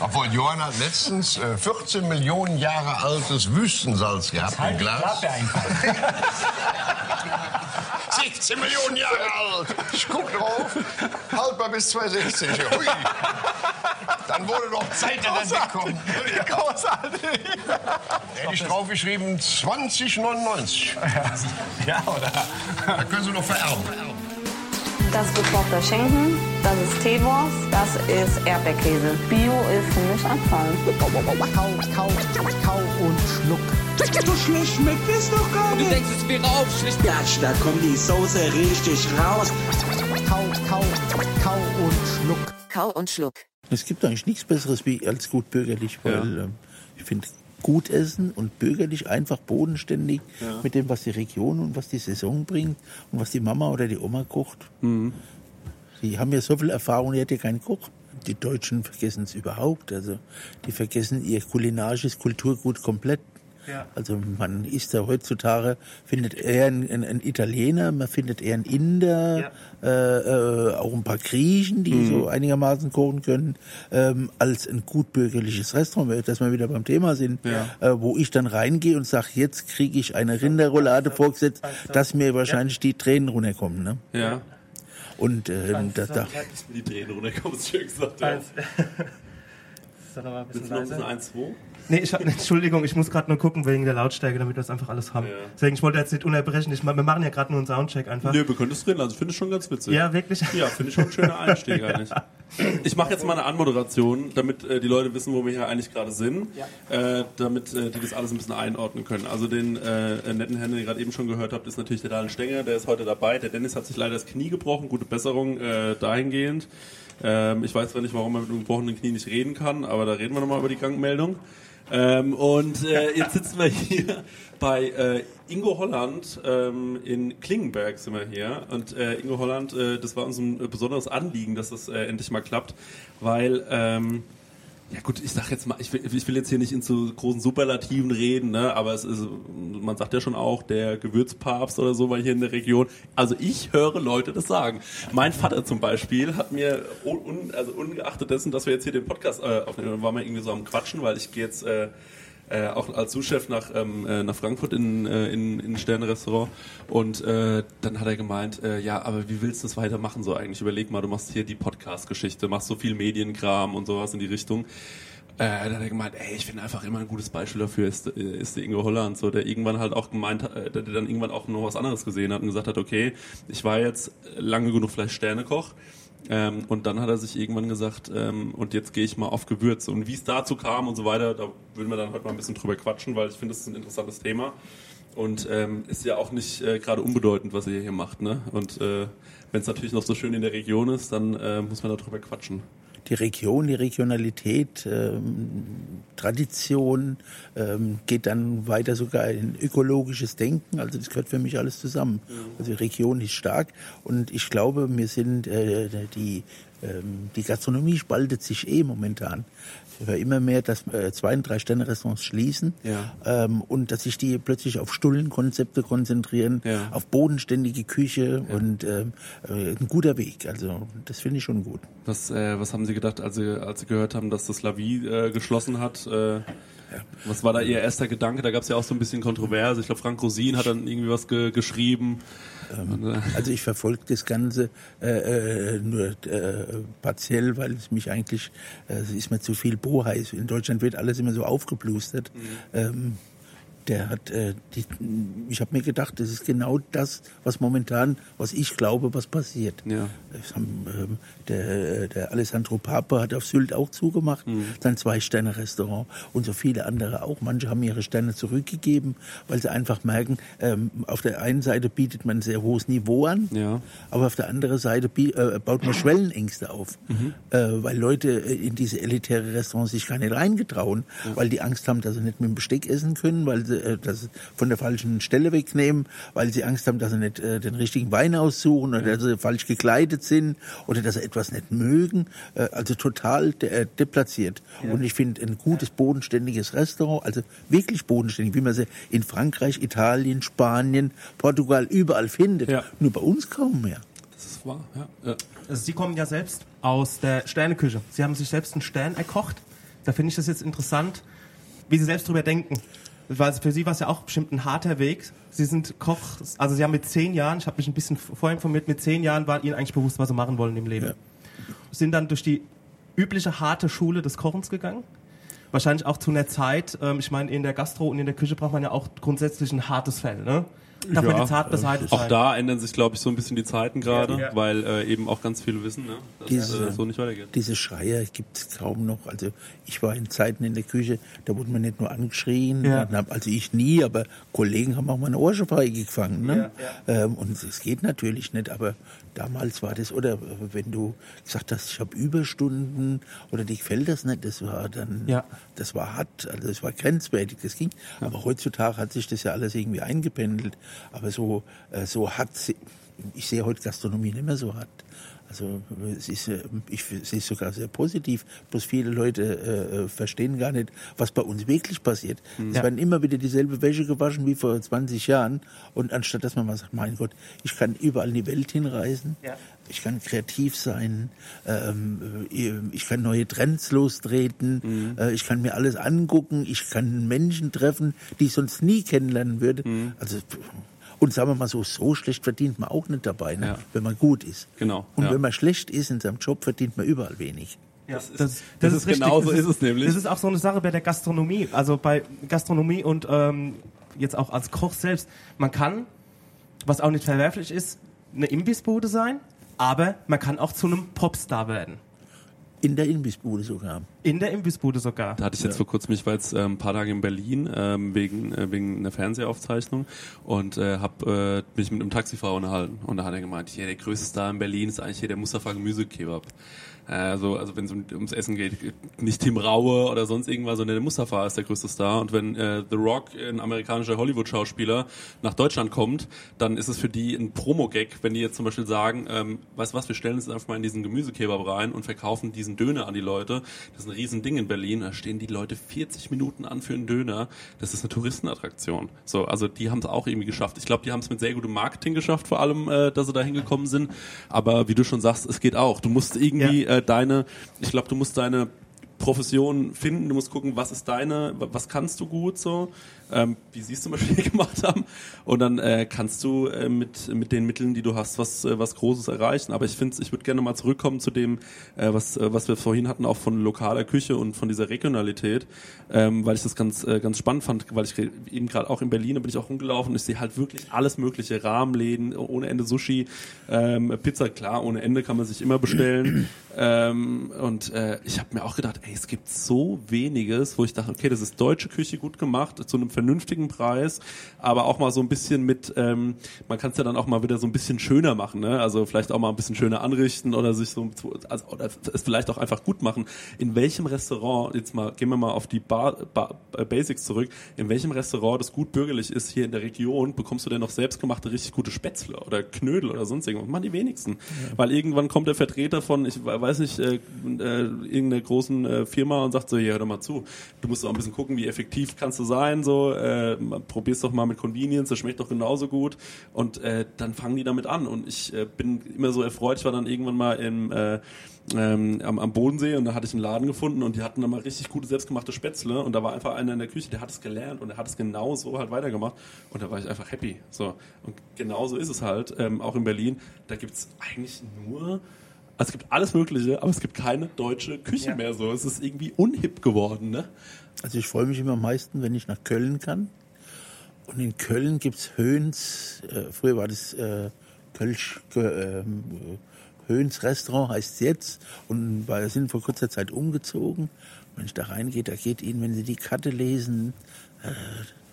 Obwohl Johann hat letztens äh, 14 Millionen Jahre altes Wüstensalz gehabt im Glas. 16 Millionen Jahre alt. Ich guck drauf. Haltbar bis 2060. Hui. Dann wurde doch Zeit, dass er wegkommt. Großartig. Hätte ich draufgeschrieben 2099. Ja, oder? Da können Sie noch vererben. Das ist gekochter Schinken, das ist Teewurst, das ist Erdbeerkäse. Bio ist für mich Abfall. Kau, kau, kau und schluck. So schlecht schmeckt es doch gar nicht. Du denkst, es wäre auch schlecht. Ja, da kommt die Soße richtig raus. Kau, kau, kau und schluck. Kau und schluck. Es gibt eigentlich nichts Besseres wie als gut bürgerlich, weil Ja. ähm, ich finde gut essen und bürgerlich einfach bodenständig Ja. mit dem, was die Region und was die Saison bringt und was die Mama oder die Oma kocht. Mhm. Die haben ja so viel Erfahrung, die hat ja keinen Koch. Die Deutschen vergessen es überhaupt. Also die vergessen ihr kulinarisches Kulturgut komplett. Ja. Also man isst ja heutzutage, findet eher einen, Italiener, man findet eher einen Inder, äh, äh, auch ein paar Griechen, die Mhm. so einigermaßen kochen können, ähm, als ein gut bürgerliches Restaurant, dass wir wieder beim Thema sind, Ja. äh, wo ich dann reingehe und sage, jetzt kriege ich eine Rinderroulade vorgesetzt, dass mir wahrscheinlich die Tränen runterkommen. Ne? Ja. Und ähm, da, da, Dass mir die Tränen runterkommen, ist schön gesagt. Ja. Ist das noch mal ein bisschen Willst du noch ein bisschen leiser? 1, 2? Nee, ich, Entschuldigung, ich muss gerade nur gucken wegen der Lautstärke, damit wir das einfach alles haben. Ja. Deswegen, ich wollte jetzt nicht unterbrechen. Ich, wir machen ja gerade nur einen Soundcheck einfach. Nö, wir können es drin lassen. Ich finde es schon ganz witzig. Ja, wirklich? Ja, finde ich schon ein schöner Einstieg eigentlich. Ich mache jetzt mal eine Anmoderation, damit äh, die Leute wissen, wo wir hier eigentlich gerade sind, äh, damit äh, die das alles ein bisschen einordnen können. Also den äh, netten Herrn, den ihr gerade eben schon gehört habt, ist natürlich der Daniel Stenger, der ist heute dabei. Der Dennis hat sich leider das Knie gebrochen, gute Besserung äh, dahingehend. Ähm, ich weiß zwar nicht, warum man mit einem gebrochenen Knie nicht reden kann, aber da reden wir nochmal über die Krankmeldung. Ähm, und äh, jetzt sitzen wir hier bei äh, Ingo Holland ähm, in Klingenberg sind wir hier. Und äh, Ingo Holland, äh, das war uns ein besonderes Anliegen, dass das äh, endlich mal klappt, weil ähm, ja gut, ich sag jetzt mal, ich will, ich will jetzt hier nicht in so großen Superlativen reden, ne, aber es ist, man sagt ja schon auch, der Gewürzpapst oder so war hier in der Region. Also ich höre Leute das sagen. Mein Vater zum Beispiel hat mir, un, also ungeachtet dessen, dass wir jetzt hier den Podcast äh, aufnehmen, waren wir irgendwie so am Quatschen, weil ich gehe jetzt äh, äh, auch als Sous-Chef nach, ähm, äh, nach Frankfurt in, äh, in, in ein und äh, dann hat er gemeint, äh, ja, aber wie willst du das weitermachen so eigentlich? Überleg mal, du machst hier die Podcast-Geschichte, machst so viel Medienkram und sowas in die Richtung. Äh, dann hat er gemeint, ey, ich finde einfach immer ein gutes Beispiel dafür ist, äh, ist der Ingo Holland, so, der irgendwann halt auch gemeint hat, äh, der dann irgendwann auch noch was anderes gesehen hat und gesagt hat, okay, ich war jetzt lange genug vielleicht Sternekoch, ähm, und dann hat er sich irgendwann gesagt, ähm, und jetzt gehe ich mal auf Gewürze. Und wie es dazu kam und so weiter, da würden wir dann heute mal ein bisschen drüber quatschen, weil ich finde, das ist ein interessantes Thema. Und ähm, ist ja auch nicht äh, gerade unbedeutend, was ihr hier macht. Ne? Und äh, wenn es natürlich noch so schön in der Region ist, dann äh, muss man darüber quatschen. Die Region, die Regionalität, ähm, Tradition, ähm, geht dann weiter sogar in ökologisches Denken. Also das gehört für mich alles zusammen. Also die Region ist stark und ich glaube, wir sind äh, die ähm, die Gastronomie spaltet sich eh momentan. Ich höre immer mehr, dass äh, zwei- und drei Sterne-Restaurants schließen Ja. ähm, und dass sich die plötzlich auf Stullenkonzepte konzentrieren, Ja. auf bodenständige Küche und ähm, äh, ein guter Weg. Also das finde ich schon gut. Was, äh, was haben Sie gedacht, als Sie, als Sie gehört haben, dass das Lavi äh, geschlossen hat? Äh, Was war da Ihr erster Gedanke? Da gab es ja auch so ein bisschen Kontroverse. Ich glaube, Frank Rosin hat dann irgendwie was ge geschrieben. Und, äh, Also ich verfolge das Ganze äh, äh, nur äh, partiell, weil es mich eigentlich, äh, es ist mir zu viel Bohai. In Deutschland wird alles immer so aufgeplustert. Ähm, der hat, äh, die, ich habe mir gedacht, das ist genau das, was momentan, was ich glaube, was passiert. Ja. Haben, ähm, der, der Alessandro Papa hat auf Sylt auch zugemacht, sein Zwei-Sterne-Restaurant und so viele andere auch. Manche haben ihre Sterne zurückgegeben, weil sie einfach merken, ähm, auf der einen Seite bietet man ein sehr hohes Niveau an, Ja. aber auf der anderen Seite äh, baut man Schwellenängste auf, äh, weil Leute äh, in diese elitäre Restaurants sich gar nicht reingetrauen, weil die Angst haben, dass sie nicht mit dem Besteck essen können, weil sie äh, das von der falschen Stelle wegnehmen, weil sie Angst haben, dass sie nicht äh, den richtigen Wein aussuchen oder dass sie falsch gekleidet sind oder dass sie etwas nicht mögen. Äh, also total de äh, deplatziert. Und ich finde ein gutes, bodenständiges Restaurant, also wirklich bodenständig, wie man sie in Frankreich, Italien, Spanien, Portugal überall findet. Ja. Nur bei uns kaum mehr. Das ist wahr, ja. ja. Also Sie kommen ja selbst aus der Sterneküche. Sie haben sich selbst einen Stern erkocht. Da finde ich das jetzt interessant, wie Sie selbst drüber denken. Weil für Sie war es ja auch bestimmt ein harter Weg. Sie sind Koch, also Sie haben mit zehn Jahren, ich habe mich ein bisschen vorher informiert, mit zehn Jahren war Ihnen eigentlich bewusst, was Sie machen wollen im Leben. Ja. Sind dann durch die übliche harte Schule des Kochens gegangen. Wahrscheinlich auch zu einer Zeit, ähm, ich meine, in der Gastro und in der Küche braucht man ja auch grundsätzlich ein hartes Fell, ne? Darf man Ja, jetzt hart beseitigt Auch da ändern sich, glaube ich, so ein bisschen die Zeiten gerade, Ja. weil äh, eben auch ganz viele wissen, ne, dass Diese- äh, so nicht weitergeht. Diese Schreier gibt es kaum noch. Also ich war in Zeiten in der Küche, da wurde man nicht nur angeschrien, Ja. man hab- also ich nie, aber Kollegen haben auch mal eine Ohrfeige gefangen. Ne? Ähm, und es geht natürlich nicht, aber damals war das, oder wenn du gesagt hast, ich habe Überstunden oder dich gefällt das nicht, das war dann, Ja. das war hart, also das war grenzwertig, das ging. Aber heutzutage hat sich das ja alles irgendwie eingependelt. Aber so, äh, so hat ich sehe heute Gastronomie nicht mehr so hart. Also es ist, äh, ich sehe es sogar sehr positiv. Bloß viele Leute äh, verstehen gar nicht, was bei uns wirklich passiert. Es Ja. werden immer wieder dieselbe Wäsche gewaschen wie vor 20 Jahren. Und anstatt dass man mal sagt, mein Gott, ich kann überall in die Welt hinreisen, Ja. ich kann kreativ sein, ähm, äh, ich kann neue Trends lostreten, äh, ich kann mir alles angucken, ich kann Menschen treffen, die ich sonst nie kennenlernen würde. Also und sagen wir mal so, so schlecht verdient man auch nicht dabei, ne? Ja. wenn man gut ist. Genau, Und ja. wenn man schlecht ist in seinem Job, verdient man überall wenig. Ja, Das ist- das, das ist richtig. genau so Das ist es nämlich. Das ist auch so eine Sache bei der Gastronomie. Also bei Gastronomie und ähm, jetzt auch als Koch selbst. Man kann, was auch nicht verwerflich ist, eine Imbissbude sein, aber man kann auch zu einem Popstar werden. In der Imbissbude sogar. In der Imbissbude sogar. Da hatte ich jetzt vor kurzem, ich war jetzt ähm, ein paar Tage in Berlin ähm, wegen, äh, wegen einer Fernsehaufzeichnung und äh, hab äh, mich mit einem Taxifahrer unterhalten. Und da hat er gemeint, hier der größte Star in Berlin ist eigentlich hier der Mustafa Gemüsekebab. Also, also wenn es um, ums Essen geht, nicht Tim Raue oder sonst irgendwas, sondern der Mustafa ist der größte Star. Und wenn äh, The Rock, ein amerikanischer Hollywood-Schauspieler, nach Deutschland kommt, dann ist es für die ein Promo-Gag, wenn die jetzt zum Beispiel sagen, ähm, weißt du was, wir stellen uns einfach mal in diesen Gemüsekebab rein und verkaufen diesen Döner an die Leute. Das ist ein Riesending in Berlin. Da stehen die Leute 40 Minuten an für einen Döner. Das ist eine Touristenattraktion. So, also die haben es auch irgendwie geschafft. Ich glaube, die haben es mit sehr gutem Marketing geschafft, vor allem, äh, dass sie da hingekommen sind. Aber wie du schon sagst, es geht auch. Du musst irgendwie äh, deine, ich glaube, du musst deine Profession finden, du musst gucken, was ist deine, wa- was kannst du gut so, ähm, wie sie es zum Beispiel gemacht haben und dann äh, kannst du äh, mit, mit den Mitteln, die du hast, was, äh, was Großes erreichen. Aber ich finde, ich würde gerne mal zurückkommen zu dem, äh, was, äh, was wir vorhin hatten, auch von lokaler Küche und von dieser Regionalität, ähm, weil ich das ganz, äh, ganz spannend fand, weil ich eben gerade auch in Berlin, da bin ich auch rumgelaufen und ich sehe halt wirklich alles mögliche, Rahmenläden, ohne Ende Sushi, ähm, Pizza, klar, ohne Ende kann man sich immer bestellen. ähm, und äh, ich habe mir auch gedacht, ey, es gibt so weniges, wo ich dachte, okay, das ist deutsche Küche gut gemacht, zu einem vernünftigen Preis, aber auch mal so ein bisschen mit, ähm, man kann es ja dann auch mal wieder so ein bisschen schöner machen, ne? Also vielleicht auch mal ein bisschen schöner anrichten oder sich so, also, oder es vielleicht auch einfach gut machen. In welchem Restaurant, jetzt mal, gehen wir mal auf die Bar, Bar, äh, Basics zurück, in welchem Restaurant, das gut bürgerlich ist hier in der Region, bekommst du denn noch selbstgemachte richtig gute Spätzle oder Knödel oder sonst irgendwas? Machen die wenigsten. Weil irgendwann kommt der Vertreter von, ich weiß nicht, äh, äh, irgendeiner großen äh, Firma und sagt so, hier, hör doch mal zu, du musst auch ein bisschen gucken, wie effektiv kannst du sein, so, äh, probier's doch mal mit Convenience, das schmeckt doch genauso gut und äh, dann fangen die damit an und ich äh, bin immer so erfreut, ich war dann irgendwann mal im äh, ähm, am, am Bodensee und da hatte ich einen Laden gefunden und die hatten dann mal richtig gute selbstgemachte Spätzle und da war einfach einer in der Küche, der hat es gelernt und der hat es genau so halt weitergemacht und da war ich einfach happy. So und genau so ist es halt, ähm, auch in Berlin. Da gibt's eigentlich nur also es gibt alles Mögliche, aber es gibt keine deutsche Küche Ja. mehr so. Es ist irgendwie unhip geworden, ne? Also ich freue mich immer am meisten, wenn ich nach Köln kann Und in Köln gibt's Höhns, äh, früher war das äh, Kölsch, äh, Höhns Restaurant heißt jetzt und wir sind vor kurzer Zeit umgezogen. Wenn ich da reingehe, da geht Ihnen, wenn Sie die Karte lesen, äh,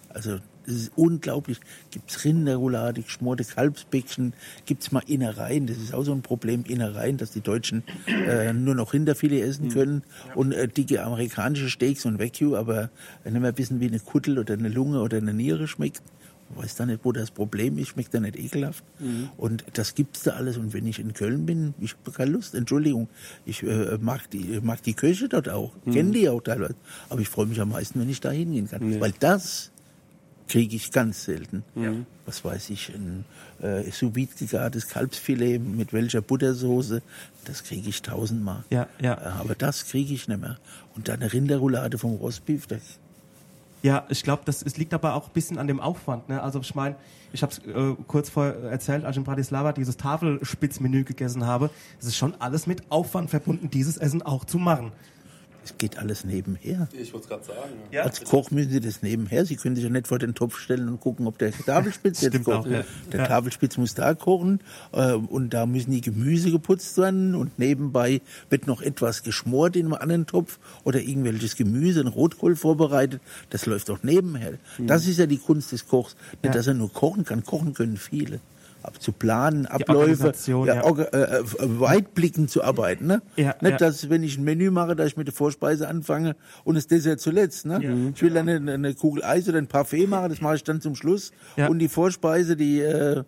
also das ist unglaublich. Gibt's Rinderroulade, geschmorte Kalbsbäckchen, gibt's mal Innereien. Das ist auch so ein Problem, Innereien, dass die Deutschen äh, nur noch Rinderfilet essen können und äh, dicke amerikanische Steaks und Wagyu, aber nicht mehr wissen, wie eine Kuttel oder eine Lunge oder eine Niere schmeckt. Weiß da nicht, wo das Problem ist, schmeckt da nicht ekelhaft. Und das gibt's da alles. Und wenn ich in Köln bin, ich habe keine Lust, Entschuldigung, ich äh, mag, die, mag die Köche dort auch, kenne die auch teilweise. Aber ich freue mich am meisten, wenn ich da hingehen kann. Weil das kriege ich ganz selten. Was weiß ich, ein äh, sous vide gegartes Kalbsfilet mit welcher Buttersoße, das kriege ich tausendmal. Ja, ja. Äh, Aber das kriege ich nicht mehr. Und dann eine Rinderroulade vom Rostbeef, das Ja, ich glaube, das es liegt aber auch ein bisschen an dem Aufwand. Ne? Also ich meine, ich habe es äh, kurz vorher erzählt, als ich in Bratislava dieses Tafelspitzmenü gegessen habe. Es ist schon alles mit Aufwand verbunden, dieses Essen auch zu machen. Es geht alles nebenher. Ich wollte es gerade sagen. Ja. Als Koch müssen Sie das nebenher. Sie können sich ja nicht vor den Topf stellen und gucken, ob der Tafelspitz jetzt Stimmt kocht. auch, ja. Der Ja. Tafelspitz muss da kochen äh, und da müssen die Gemüse geputzt werden und nebenbei wird noch etwas geschmort in einem anderen Topf oder irgendwelches Gemüse, ein Rotkohl vorbereitet. Das läuft doch nebenher. Das ist ja die Kunst des Kochs. Nicht, Ja. dass er nur kochen kann. Kochen können viele. Zu planen, Abläufe, ja, ja. orga- äh, äh, weitblickend zu arbeiten. Ne? Ja, Nicht, ja. dass wenn ich ein Menü mache, dass ich mit der Vorspeise anfange und das Dessert zuletzt. Ne? Ich will dann eine, eine Kugel Eis oder ein Parfait machen, das mache ich dann zum Schluss. Ja. Und die Vorspeise, die äh,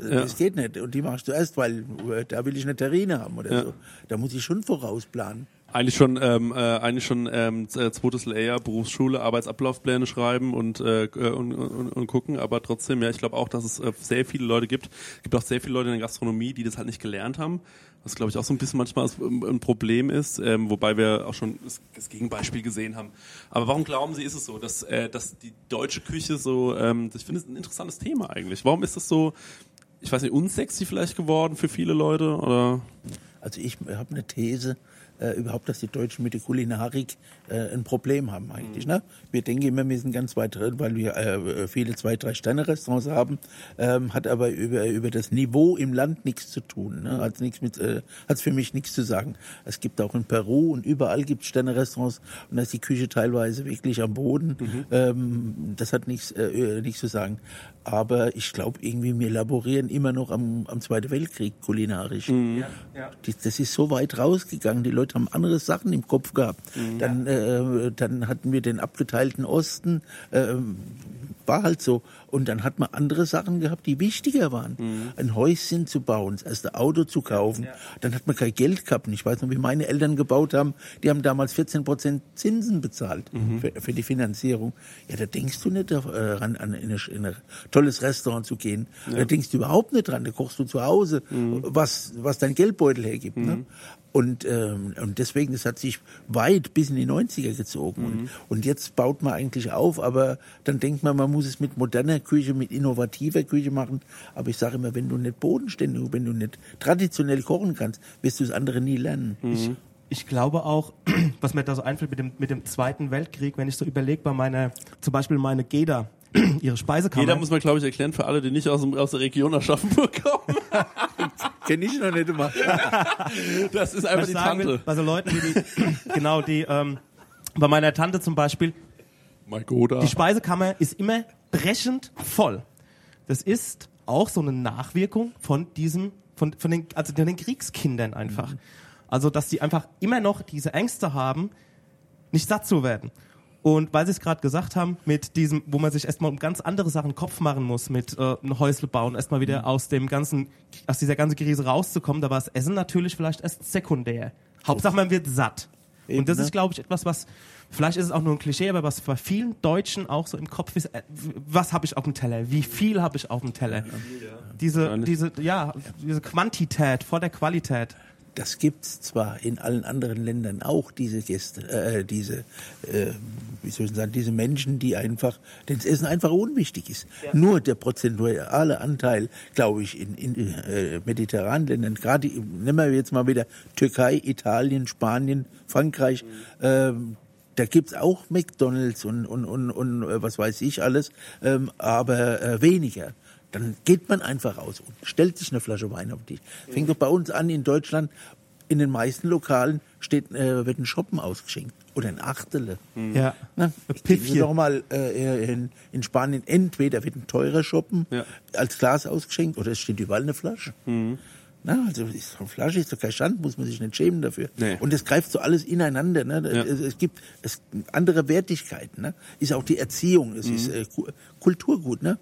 das geht nicht. Und die mache ich zuerst, weil äh, da will ich eine Terrine haben oder Ja. so. Da muss ich schon vorausplanen. Eigentlich schon, ähm, äh, eigentlich schon ähm, äh, zweites Layer, Berufsschule, Arbeitsablaufpläne schreiben und, äh, äh, und, und, und gucken, aber trotzdem, ja, ich glaube auch, dass es äh, sehr viele Leute gibt. Es gibt auch sehr viele Leute in der Gastronomie, die das halt nicht gelernt haben, was glaube ich auch so ein bisschen manchmal ein Problem ist, ähm, wobei wir auch schon das, das Gegenbeispiel gesehen haben. Aber warum glauben Sie, ist es so, dass, äh, dass die deutsche Küche so, ähm, ich finde es ein interessantes Thema eigentlich. Warum ist das so, ich weiß nicht, unsexy vielleicht geworden für viele Leute oder? Also ich habe eine These, äh, überhaupt, dass die Deutschen mit der Kulinarik äh, ein Problem haben eigentlich. Ne? Wir denken immer, wir sind ganz weit drin, weil wir äh, viele zwei, drei Sterne-Restaurants haben, ähm, hat aber über, über das Niveau im Land nichts zu tun. Ne? Hat nichts mit, äh, hat's für mich nichts zu sagen. Es gibt auch in Peru und überall gibt es Sterne-Restaurants und da ist die Küche teilweise wirklich am Boden. Ähm, das hat nichts, äh, nichts zu sagen. Aber ich glaube irgendwie, wir laborieren immer noch am, am Zweiten Weltkrieg kulinarisch. Die, das ist so weit rausgegangen. Die Leute haben andere Sachen im Kopf gehabt. Dann, äh, dann hatten wir den abgeteilten Osten. ähm, war halt so. Und dann hat man andere Sachen gehabt, die wichtiger waren. Ein Häuschen zu bauen, das erste Auto zu kaufen. Dann hat man kein Geld gehabt. Und ich weiß noch, wie meine Eltern gebaut haben. Die haben damals 14 Prozent Zinsen bezahlt für, für die Finanzierung. Ja, da denkst du nicht daran, an in ein, in ein tolles Restaurant zu gehen. Da denkst du überhaupt nicht dran. Da kochst du zu Hause, was, was dein Geldbeutel hergibt. Ne? Und, ähm, und deswegen, das hat sich weit bis in die 90er gezogen. Und, und jetzt baut man eigentlich auf, aber dann denkt man, man muss es mit moderner Küche, mit innovativer Küche machen. Aber ich sage immer, wenn du nicht bodenständig, wenn du nicht traditionell kochen kannst, wirst du das andere nie lernen. Ich, ich glaube auch, was mir da so einfällt mit dem, mit dem Zweiten Weltkrieg, wenn ich so überlege, bei meiner, zum Beispiel meine Geda, ihre Speisekammer. Jeder muss man, glaube ich, erklären für alle, die nicht aus, dem, aus der Region Aschaffenburg kommen. Kenn ich noch nicht immer. Das ist was einfach ich die will, Tante. bei so Leuten wie die, genau, die, ähm, bei meiner Tante zum Beispiel, Mein Goda. die Speisekammer ist immer brechend voll. Das ist auch so eine Nachwirkung von diesem, von, von den, also von den Kriegskindern einfach. Also, dass die einfach immer noch diese Ängste haben, nicht satt zu werden. Und weil Sie es gerade gesagt haben, mit diesem, wo man sich erstmal um ganz andere Sachen Kopf machen muss, mit äh, ein Häusle bauen, erstmal wieder aus dem ganzen, aus dieser ganzen Krise rauszukommen, da war das Essen natürlich vielleicht erst sekundär. Hauptsache man wird satt. Eben, Und das ne? ist, glaube ich, etwas, was, vielleicht ist es auch nur ein Klischee, aber was bei vielen Deutschen auch so im Kopf ist, äh, was habe ich auf dem Teller? Wie viel habe ich auf dem Teller? Diese, diese, ja, diese Quantität vor der Qualität. Das gibt's zwar in allen anderen Ländern auch, diese Gäste, äh, diese, äh, wie soll ich sagen, diese Menschen, die einfach, denen das Essen einfach unwichtig ist. Nur der prozentuale Anteil, glaube ich, in, in äh, mediterranen Ländern, gerade, nehmen wir jetzt mal wieder Türkei, Italien, Spanien, Frankreich, ähm, da gibt's auch McDonalds und, und, und, und äh, was weiß ich alles, ähm, aber äh, weniger. Dann geht man einfach raus und stellt sich eine Flasche Wein auf den Tisch. Fängt doch bei uns an in Deutschland, in den meisten Lokalen steht, äh, wird ein Shoppen ausgeschenkt. Oder ein Achtele. Ja. Na, Sie Piffchen. doch mal äh, in, in Spanien, entweder wird ein teurer Shoppen Ja. als Glas ausgeschenkt oder es steht überall eine Flasche. Na, also ist doch eine Flasche ist doch kein Stand, muss man sich nicht schämen dafür. Nee. Und es greift so alles ineinander. Ne? Ja. Es, es gibt es, andere Wertigkeiten. Ne? Ist auch die Erziehung, es ist äh, Ku- Kulturgut. Ne?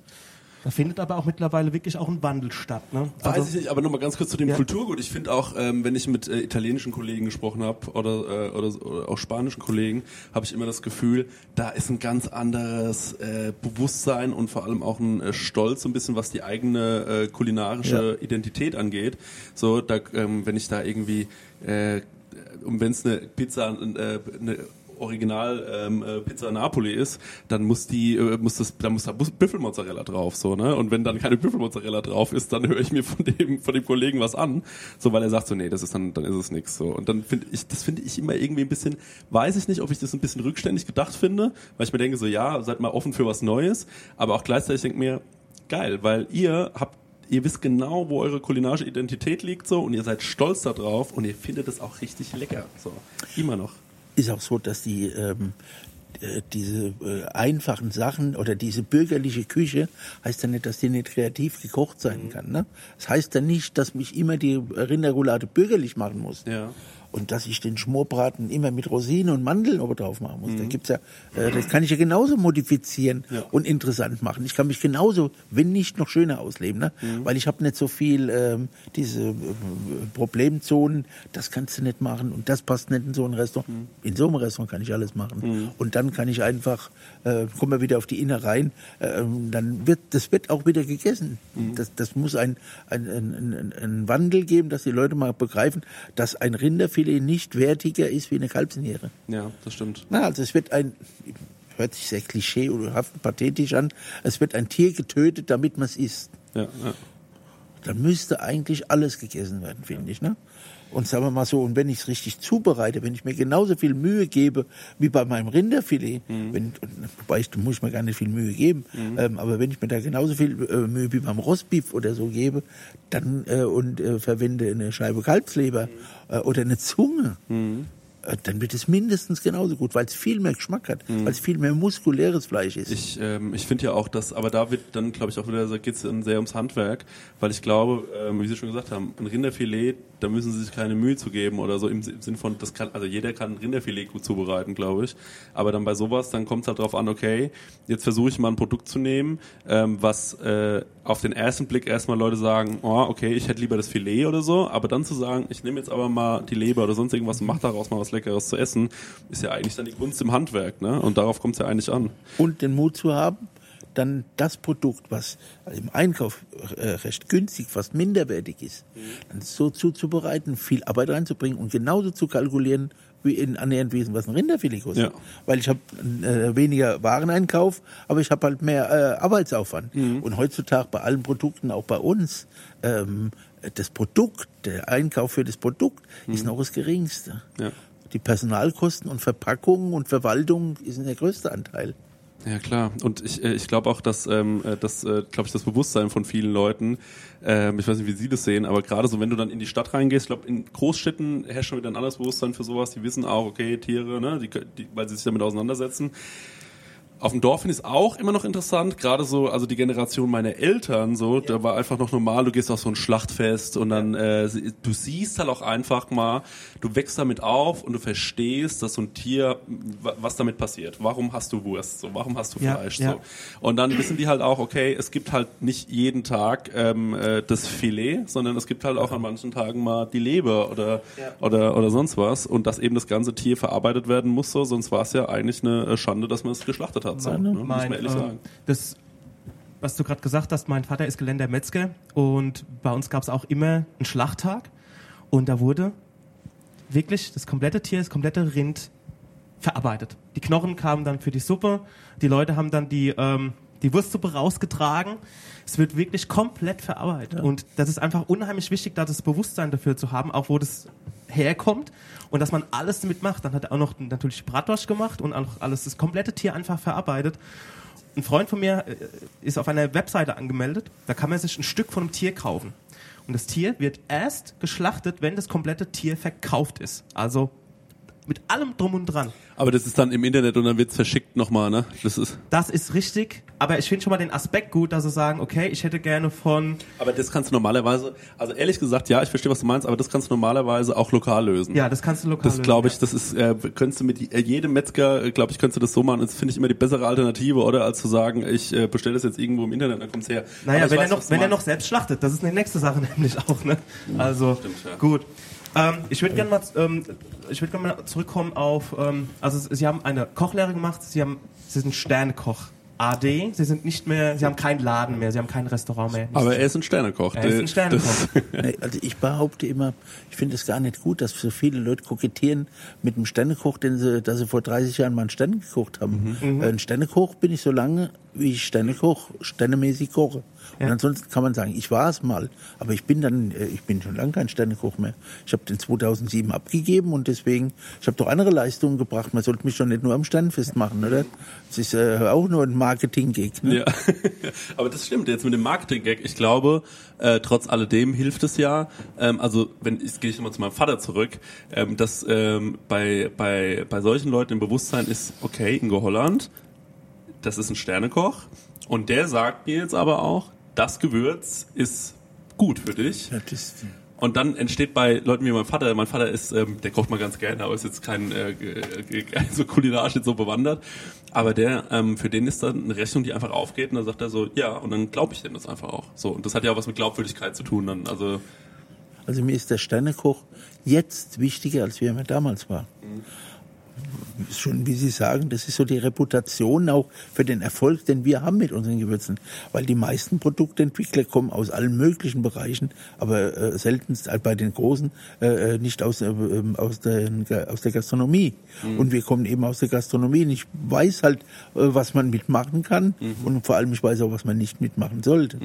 Da findet aber auch mittlerweile wirklich auch ein Wandel statt. Ne? Weiß ich nicht, aber nochmal ganz kurz zu dem Ja. Kulturgut. Ich finde auch, ähm, wenn ich mit äh, italienischen Kollegen gesprochen habe oder, äh, oder, oder auch spanischen Kollegen, habe ich immer das Gefühl, da ist ein ganz anderes äh, Bewusstsein und vor allem auch ein äh, Stolz, so ein bisschen was die eigene äh, kulinarische Identität angeht. So, da, ähm, wenn ich da irgendwie, äh, wenn es eine Pizza, äh, eine Original ähm, äh, Pizza Napoli ist, dann muss die äh, muss das da muss da Büffelmozzarella drauf so ne und wenn dann keine Büffelmozzarella drauf ist, dann höre ich mir von dem von dem Kollegen was an, so weil er sagt so nee, das ist dann dann ist es nix so und dann finde ich das finde ich immer irgendwie ein bisschen weiß ich nicht, ob ich das ein bisschen rückständig gedacht finde, weil ich mir denke so ja, seid mal offen für was Neues, aber auch gleichzeitig denke mir geil, weil ihr habt Ihr wisst genau, wo eure kulinarische Identität liegt so und ihr seid stolz darauf und ihr findet es auch richtig lecker. So. Immer noch. Ist auch so, dass die ähm, äh, diese äh, einfachen Sachen oder diese bürgerliche Küche heißt ja nicht, dass die nicht kreativ gekocht sein kann. Ne? Das heißt ja nicht, dass mich immer die Rinderroulade bürgerlich machen muss. Ja. Und dass ich den Schmorbraten immer mit Rosinen und Mandeln oben drauf machen muss. Da gibt's ja, äh, das kann ich ja genauso modifizieren Ja. und interessant machen. Ich kann mich genauso, wenn nicht noch schöner ausleben, ne? weil ich habe nicht so viel ähm, diese äh, Problemzonen. Das kannst du nicht machen und das passt nicht in so ein Restaurant. In so einem Restaurant kann ich alles machen. Und dann kann ich einfach, äh, kommen wir wieder auf die Innereien, äh, dann wird das wird auch wieder gegessen. Das, das muss ein, ein, ein, ein, ein Wandel geben, dass die Leute mal begreifen, dass ein Rinderfilet nicht wertiger ist wie eine Kalbsniere. Ja, das stimmt. Na, also es wird ein, hört sich sehr klischee oder pathetisch an, es wird ein Tier getötet, damit man es isst. Ja, ja. Dann müsste eigentlich alles gegessen werden, finde ich. Ne? Und sagen wir mal so, und wenn ich es richtig zubereite, wenn ich mir genauso viel Mühe gebe wie bei meinem Rinderfilet, wenn, wobei ich, da muss ich mir gar nicht viel Mühe geben, ähm, aber wenn ich mir da genauso viel äh, Mühe wie beim Rostbeef oder so gebe, dann äh, und äh, verwende eine Scheibe Kalbsleber äh, oder eine Zunge, äh, dann wird es mindestens genauso gut, weil es viel mehr Geschmack hat, weil es viel mehr muskuläres Fleisch ist. Ich, ähm, ich finde ja auch, dass, aber da wird dann, glaube ich, auch wieder, da geht es dann sehr ums Handwerk, weil ich glaube, ähm, wie Sie schon gesagt haben, ein Rinderfilet, da müssen Sie sich keine Mühe zu geben oder so im, im Sinn von, das kann, also jeder kann ein Rinderfilet gut zubereiten, glaube ich. Aber dann bei sowas, dann kommt es halt drauf an, okay, jetzt versuche ich mal ein Produkt zu nehmen, ähm, was äh, auf den ersten Blick erstmal Leute sagen, oh, okay, ich hätte lieber das Filet oder so, aber dann zu sagen, ich nehme jetzt aber mal die Leber oder sonst irgendwas und mach daraus mal was Leckeres zu essen, ist ja eigentlich dann die Kunst im Handwerk, ne? Und darauf kommt es ja eigentlich an. und den Mut zu haben, dann das Produkt, was im Einkauf äh, recht günstig, fast minderwertig ist, dann so zuzubereiten, viel Arbeit reinzubringen und genauso zu kalkulieren, wie in annähernd Wesen, was ein Rinderfilet kostet. Ja. Weil ich habe äh, weniger Wareneinkauf, aber ich habe halt mehr äh, Arbeitsaufwand. Und heutzutage bei allen Produkten, auch bei uns, ähm, das Produkt, der Einkauf für das Produkt ist noch das geringste. Ja. Die Personalkosten und Verpackung und Verwaltung ist der größte Anteil. Ja klar. Und ich, äh, ich glaube auch, dass ähm, äh, das, äh, glaube ich, das Bewusstsein von vielen Leuten, ähm, ich weiß nicht, wie Sie das sehen, aber gerade so, wenn du dann in die Stadt reingehst, ich glaube, in Großstädten herrscht schon wieder ein anderes Bewusstsein für sowas. Die wissen auch, okay, Tiere, ne, die, die, weil sie sich damit auseinandersetzen. Auf dem Dorf finde ich es auch immer noch interessant, gerade so, also die Generation meiner Eltern, so, da war einfach noch normal, du gehst auf so ein Schlachtfest und dann, äh, du siehst halt auch einfach mal, du wächst damit auf und du verstehst, dass so ein Tier, wa- was damit passiert. Warum hast du Wurst? So, warum hast du Fleisch? So. Und dann wissen die halt auch, okay, es gibt halt nicht jeden Tag ähm, äh, das Filet, sondern es gibt halt auch an manchen Tagen mal die Leber oder, oder, oder sonst was und dass eben das ganze Tier verarbeitet werden muss, so, sonst war es ja eigentlich eine äh, Schande, dass man es geschlachtet hat. So, ne? muss man ehrlich äh, sagen. Das, was du gerade gesagt hast, mein Vater ist gelernter Metzger und bei uns gab es auch immer einen Schlachttag und da wurde wirklich das komplette Tier, das komplette Rind verarbeitet. Die Knochen kamen dann für die Suppe, die Leute haben dann die, ähm, die Wurstsuppe rausgetragen. Es wird wirklich komplett verarbeitet. Und das ist einfach unheimlich wichtig, da das Bewusstsein dafür zu haben, auch wo das herkommt und dass man alles damit macht. Dann hat er auch noch natürlich Bratwurst gemacht und auch alles, das komplette Tier einfach verarbeitet. Ein Freund von mir äh, ist auf einer Webseite angemeldet, da kann man sich ein Stück von einem Tier kaufen. Und das Tier wird erst geschlachtet, wenn das komplette Tier verkauft ist. Also mit allem drum und dran. Aber das ist dann im Internet und dann wird's verschickt nochmal, ne? Das ist. Das ist richtig, aber ich finde schon mal den Aspekt gut, dass sie sagen, okay, ich hätte gerne von. Aber das kannst du normalerweise, also ehrlich gesagt, ja, ich verstehe, was du meinst, aber das kannst du normalerweise auch lokal lösen. Ja, das kannst du lokal Das lösen, glaube ich, ja. das ist, äh, könntest du mit äh, jedem Metzger, glaube ich, könntest du das so machen. Das finde ich immer die bessere Alternative, oder? Als zu sagen, ich äh, bestelle das jetzt irgendwo im Internet, dann kommt's her. Naja, wenn, weiß, er noch, wenn er noch selbst schlachtet, das ist eine nächste Sache nämlich auch, ne? Also, stimmt, ja. gut. Ähm, ich würde gerne mal, ähm, ich würde gerne mal zurückkommen auf, ähm, also Sie haben eine Kochlehre gemacht, Sie haben, Sie sind Sternekoch. AD, Sie sind nicht mehr, Sie haben keinen Laden mehr, Sie haben kein Restaurant mehr. Aber er ist ein Sternekoch. Er ist ein Sternekoch. also ich behaupte immer, ich finde es gar nicht gut, dass so viele Leute kokettieren mit einem Sternekoch, den sie, dass sie vor 30 Jahren mal einen Sterne gekocht haben. Mhm. Äh, Ein Sternekoch bin ich so lange, wie ich Sternekoch, sternemäßig koche. Und ansonsten kann man sagen, ich war es mal, aber ich bin dann, äh, ich bin schon lange kein Sternekoch mehr. Ich habe den 2007 abgegeben und deswegen, ich habe doch andere Leistungen gebracht. Man sollte mich doch nicht nur am Sternfest machen, oder? Das ist äh, auch nur ein Marketing-Gig. Ne? Ja, aber das stimmt. Jetzt mit dem Marketing-Gag, ich glaube, äh, trotz alledem hilft es ja. Ähm, also wenn jetzt gehe ich nochmal zu meinem Vater zurück, ähm, dass ähm, bei bei bei solchen Leuten im Bewusstsein ist, okay, Ingo Holland, das ist ein Sternekoch und der sagt mir jetzt aber auch, das Gewürz ist gut für dich. Und dann entsteht bei Leuten wie mein Vater, mein Vater ist, ähm, der kocht mal ganz gerne, aber ist jetzt kein äh, ge- so kulinarisch jetzt so bewandert. Aber der, ähm, für den ist dann eine Rechnung, die einfach aufgeht und dann sagt er so, ja, und dann glaube ich dem das einfach auch. So, und das hat ja auch was mit Glaubwürdigkeit zu tun dann. Also Also mir ist der Sternekoch jetzt wichtiger, als wie er mir damals war. Ist Schon wie Sie sagen, das ist so die Reputation auch für den Erfolg, den wir haben mit unseren Gewürzen. Weil die meisten Produktentwickler kommen aus allen möglichen Bereichen, aber äh, seltenst äh, bei den Großen äh, äh, nicht aus, äh, ähm, aus, der, aus der Gastronomie. Und wir kommen eben aus der Gastronomie. Und ich weiß halt, äh, was man mitmachen kann und vor allem ich weiß auch, was man nicht mitmachen sollte.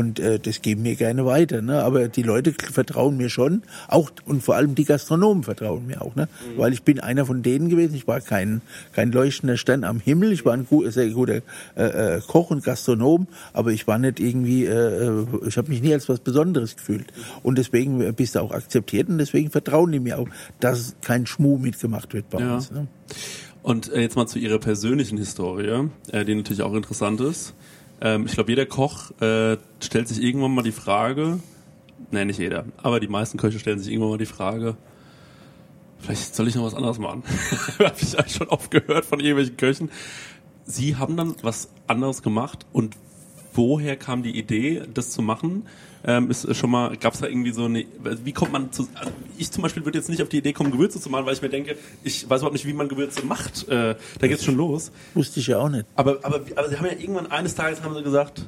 Und äh, das geben wir gerne weiter. Ne? Aber die Leute vertrauen mir schon, auch und vor allem die Gastronomen vertrauen mir auch. Ne? Weil ich bin einer von denen gewesen. Ich war kein kein leuchtender Stern am Himmel. Ich war ein gut, sehr guter äh, äh, Koch und Gastronom, aber ich war nicht irgendwie. Äh, äh, ich habe mich nie als was Besonderes gefühlt. Und deswegen bist du auch akzeptiert und deswegen vertrauen die mir auch, dass kein Schmuh mitgemacht wird bei Ja. uns. Ne? Und äh, jetzt mal zu Ihrer persönlichen Historie, äh, die natürlich auch interessant ist. Ähm, ich glaube, jeder Koch äh, stellt sich irgendwann mal die Frage, nein, nicht jeder, aber die meisten Köche stellen sich irgendwann mal die Frage, vielleicht soll ich noch was anderes machen. Habe ich eigentlich schon oft gehört von irgendwelchen Köchen. Sie haben dann was anderes gemacht und woher kam die Idee, das zu machen? Ähm, ist schon mal, gab es da irgendwie so eine, wie kommt man zu, also ich zum Beispiel würde jetzt nicht auf die Idee kommen, Gewürze zu machen, weil ich mir denke, ich weiß überhaupt nicht, wie man Gewürze macht. Äh, da geht's schon los. Wusste ich ja auch nicht. Aber, aber, aber sie haben ja irgendwann eines Tages haben sie gesagt,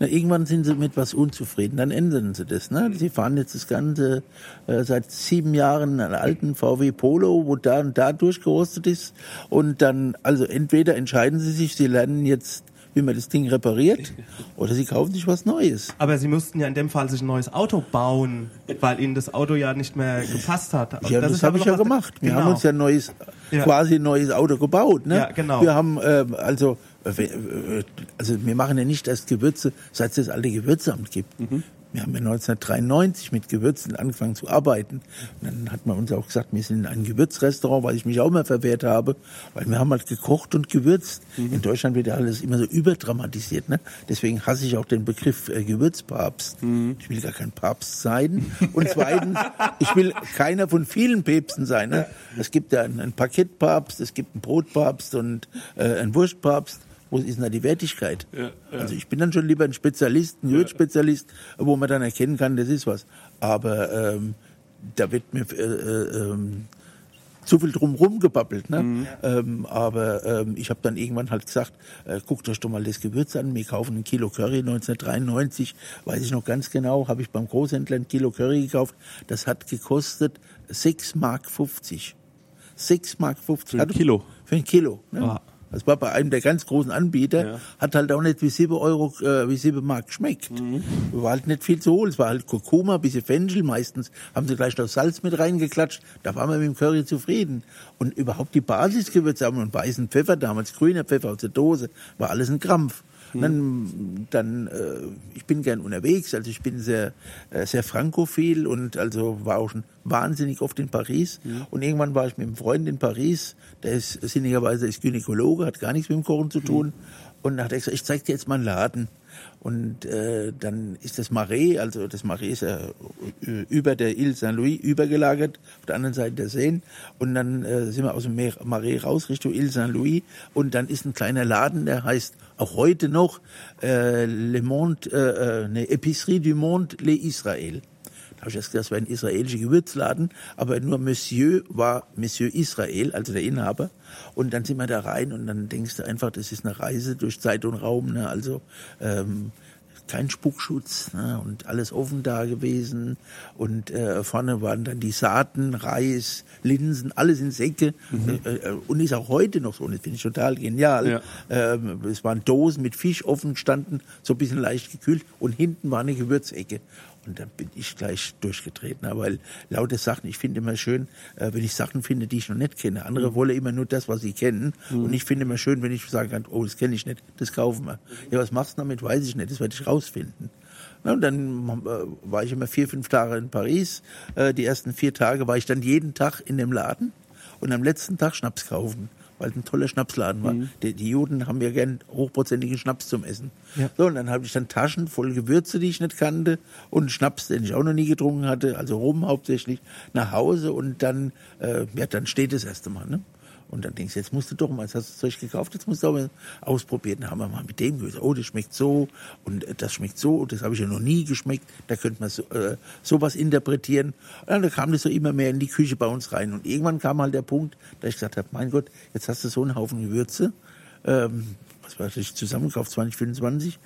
Na, irgendwann sind sie mit was unzufrieden, dann ändern sie das. Ne? Sie fahren jetzt das Ganze äh, seit sieben Jahren einen alten VW Polo, wo da und da durchgerostet ist. Und dann, also entweder entscheiden sie sich, sie lernen jetzt, wie man das Ding repariert, oder sie kaufen sich was Neues. Aber Sie mussten ja in dem Fall sich ein neues Auto bauen, weil Ihnen das Auto ja nicht mehr gepasst hat. Ja, das, ist habe ich ja gemacht. Wir genau. haben uns ja ein neues, Ja. quasi ein neues Auto gebaut. Ne? Ja, genau. Wir haben ähm, also, äh, äh, also wir machen ja nicht erst Gewürze, seit es das alte Gewürzamt gibt. Mhm. Wir haben ja 1993 mit Gewürzen angefangen zu arbeiten. Und dann hat man uns auch gesagt, wir sind ein Gewürzrestaurant, weil ich mich auch mal verwehrt habe, weil wir haben halt gekocht und gewürzt. Mhm. In Deutschland wird ja alles immer so überdramatisiert. Ne? Deswegen hasse ich auch den Begriff äh, Gewürzpapst. Mhm. Ich will gar kein Papst sein. Und zweitens, ich will keiner von vielen Päpsten sein. Ne? Es gibt ja einen, einen Paketpapst, es gibt einen Brotpapst und äh, einen Wurstpapst. Wo ist denn da die Wertigkeit? Ja, ja. Also ich bin dann schon lieber ein Spezialist, ein Gewürzspezialist, wo man dann erkennen kann, das ist was. Aber ähm, da wird mir äh, äh, ähm, zu viel drumherum gebabbelt. Ne? Ähm, aber ähm, ich habe dann irgendwann halt gesagt, äh, guckt euch doch mal das Gewürz an. Wir kaufen ein Kilo Curry 1993, weiß ich noch ganz genau, habe ich beim Großhändler ein Kilo Curry gekauft. Das hat gekostet 6 Mark 50. 6 Mark 50. Für ein Kilo? Für ein Kilo. Ne? Das war bei einem der ganz großen Anbieter, Ja. hat halt auch nicht wie 7 Euro, äh, wie 7 Mark geschmeckt. War halt nicht viel zu holen. Es war halt Kurkuma, ein bisschen Fenchel. Meistens haben sie gleich noch Salz mit reingeklatscht. Da waren wir mit dem Curry zufrieden. Und überhaupt die Basisgewürze haben einen weißen Pfeffer, damals grüner Pfeffer aus der Dose, war alles ein Krampf. Und Dann, dann äh, ich bin gern unterwegs, also ich bin sehr, äh, sehr frankophil und also war auch schon wahnsinnig oft in Paris. Und irgendwann war ich mit einem Freund in Paris, der ist sinnigerweise ist Gynäkologe, hat gar nichts mit dem Kochen zu tun. Und dann hat er gesagt, ich zeig dir jetzt mal einen Laden. Und äh, dann ist das Marais, also das Marais ist ja äh, über der Ile Saint-Louis übergelagert, auf der anderen Seite der Seine. Und dann äh, sind wir aus dem Marais raus Richtung Ile Saint-Louis. Und dann ist ein kleiner Laden, der heißt auch heute noch äh, Le Monde, äh, äh, ne, Épicerie du Monde Le Israël. Da habe ich erst gedacht, das wäre ein israelischer Gewürzladen, aber nur Monsieur war Monsieur Israel, also der Inhaber. Und dann sind wir da rein und dann denkst du einfach, das ist eine Reise durch Zeit und Raum. Ne? Also ähm, kein Spuckschutz ne? und alles offen da gewesen. Und äh, vorne waren dann die Saaten, Reis, Linsen, alles in Säcke. Äh, äh, und ist auch heute noch so. Und das finde ich total genial. Ja. Ähm, es waren Dosen mit Fisch offen gestanden, so ein bisschen leicht gekühlt. Und hinten war eine Gewürzecke. Und dann bin ich gleich durchgetreten. Aber weil lauter Sachen, ich finde immer schön, äh, wenn ich Sachen finde, die ich noch nicht kenne. Andere wollen immer nur das, was sie kennen. Und ich finde immer schön, wenn ich sagen kann, oh, das kenne ich nicht, das kaufen wir. Ja, was machst du damit? Weiß ich nicht, das werde ich rausfinden. Na, und dann äh, war ich immer vier, fünf Tage in Paris. Äh, die ersten vier Tage war ich dann jeden Tag in dem Laden und am letzten Tag Schnaps kaufen, weil es ein toller Schnapsladen war. Die, die Juden haben ja gern hochprozentigen Schnaps zum Essen. Ja. So, und dann habe ich dann Taschen voll Gewürze, die ich nicht kannte und Schnaps, den ich auch noch nie getrunken hatte, also Rum hauptsächlich, nach Hause und dann, äh, ja, dann steht das erste Mal, ne? Und dann denkst du, jetzt musst du doch mal, jetzt hast du das Zeug gekauft, jetzt musst du aber ausprobieren. Dann haben wir mal mit dem gesagt, oh, das schmeckt so und das schmeckt so und das habe ich ja noch nie geschmeckt. Da könnte man so, äh, sowas interpretieren. Und dann kam das so immer mehr in die Küche bei uns rein. Und irgendwann kam halt der Punkt, da ich gesagt habe, mein Gott, jetzt hast du so einen Haufen Gewürze, ähm, was weiß ich, zusammengekauft, 2025.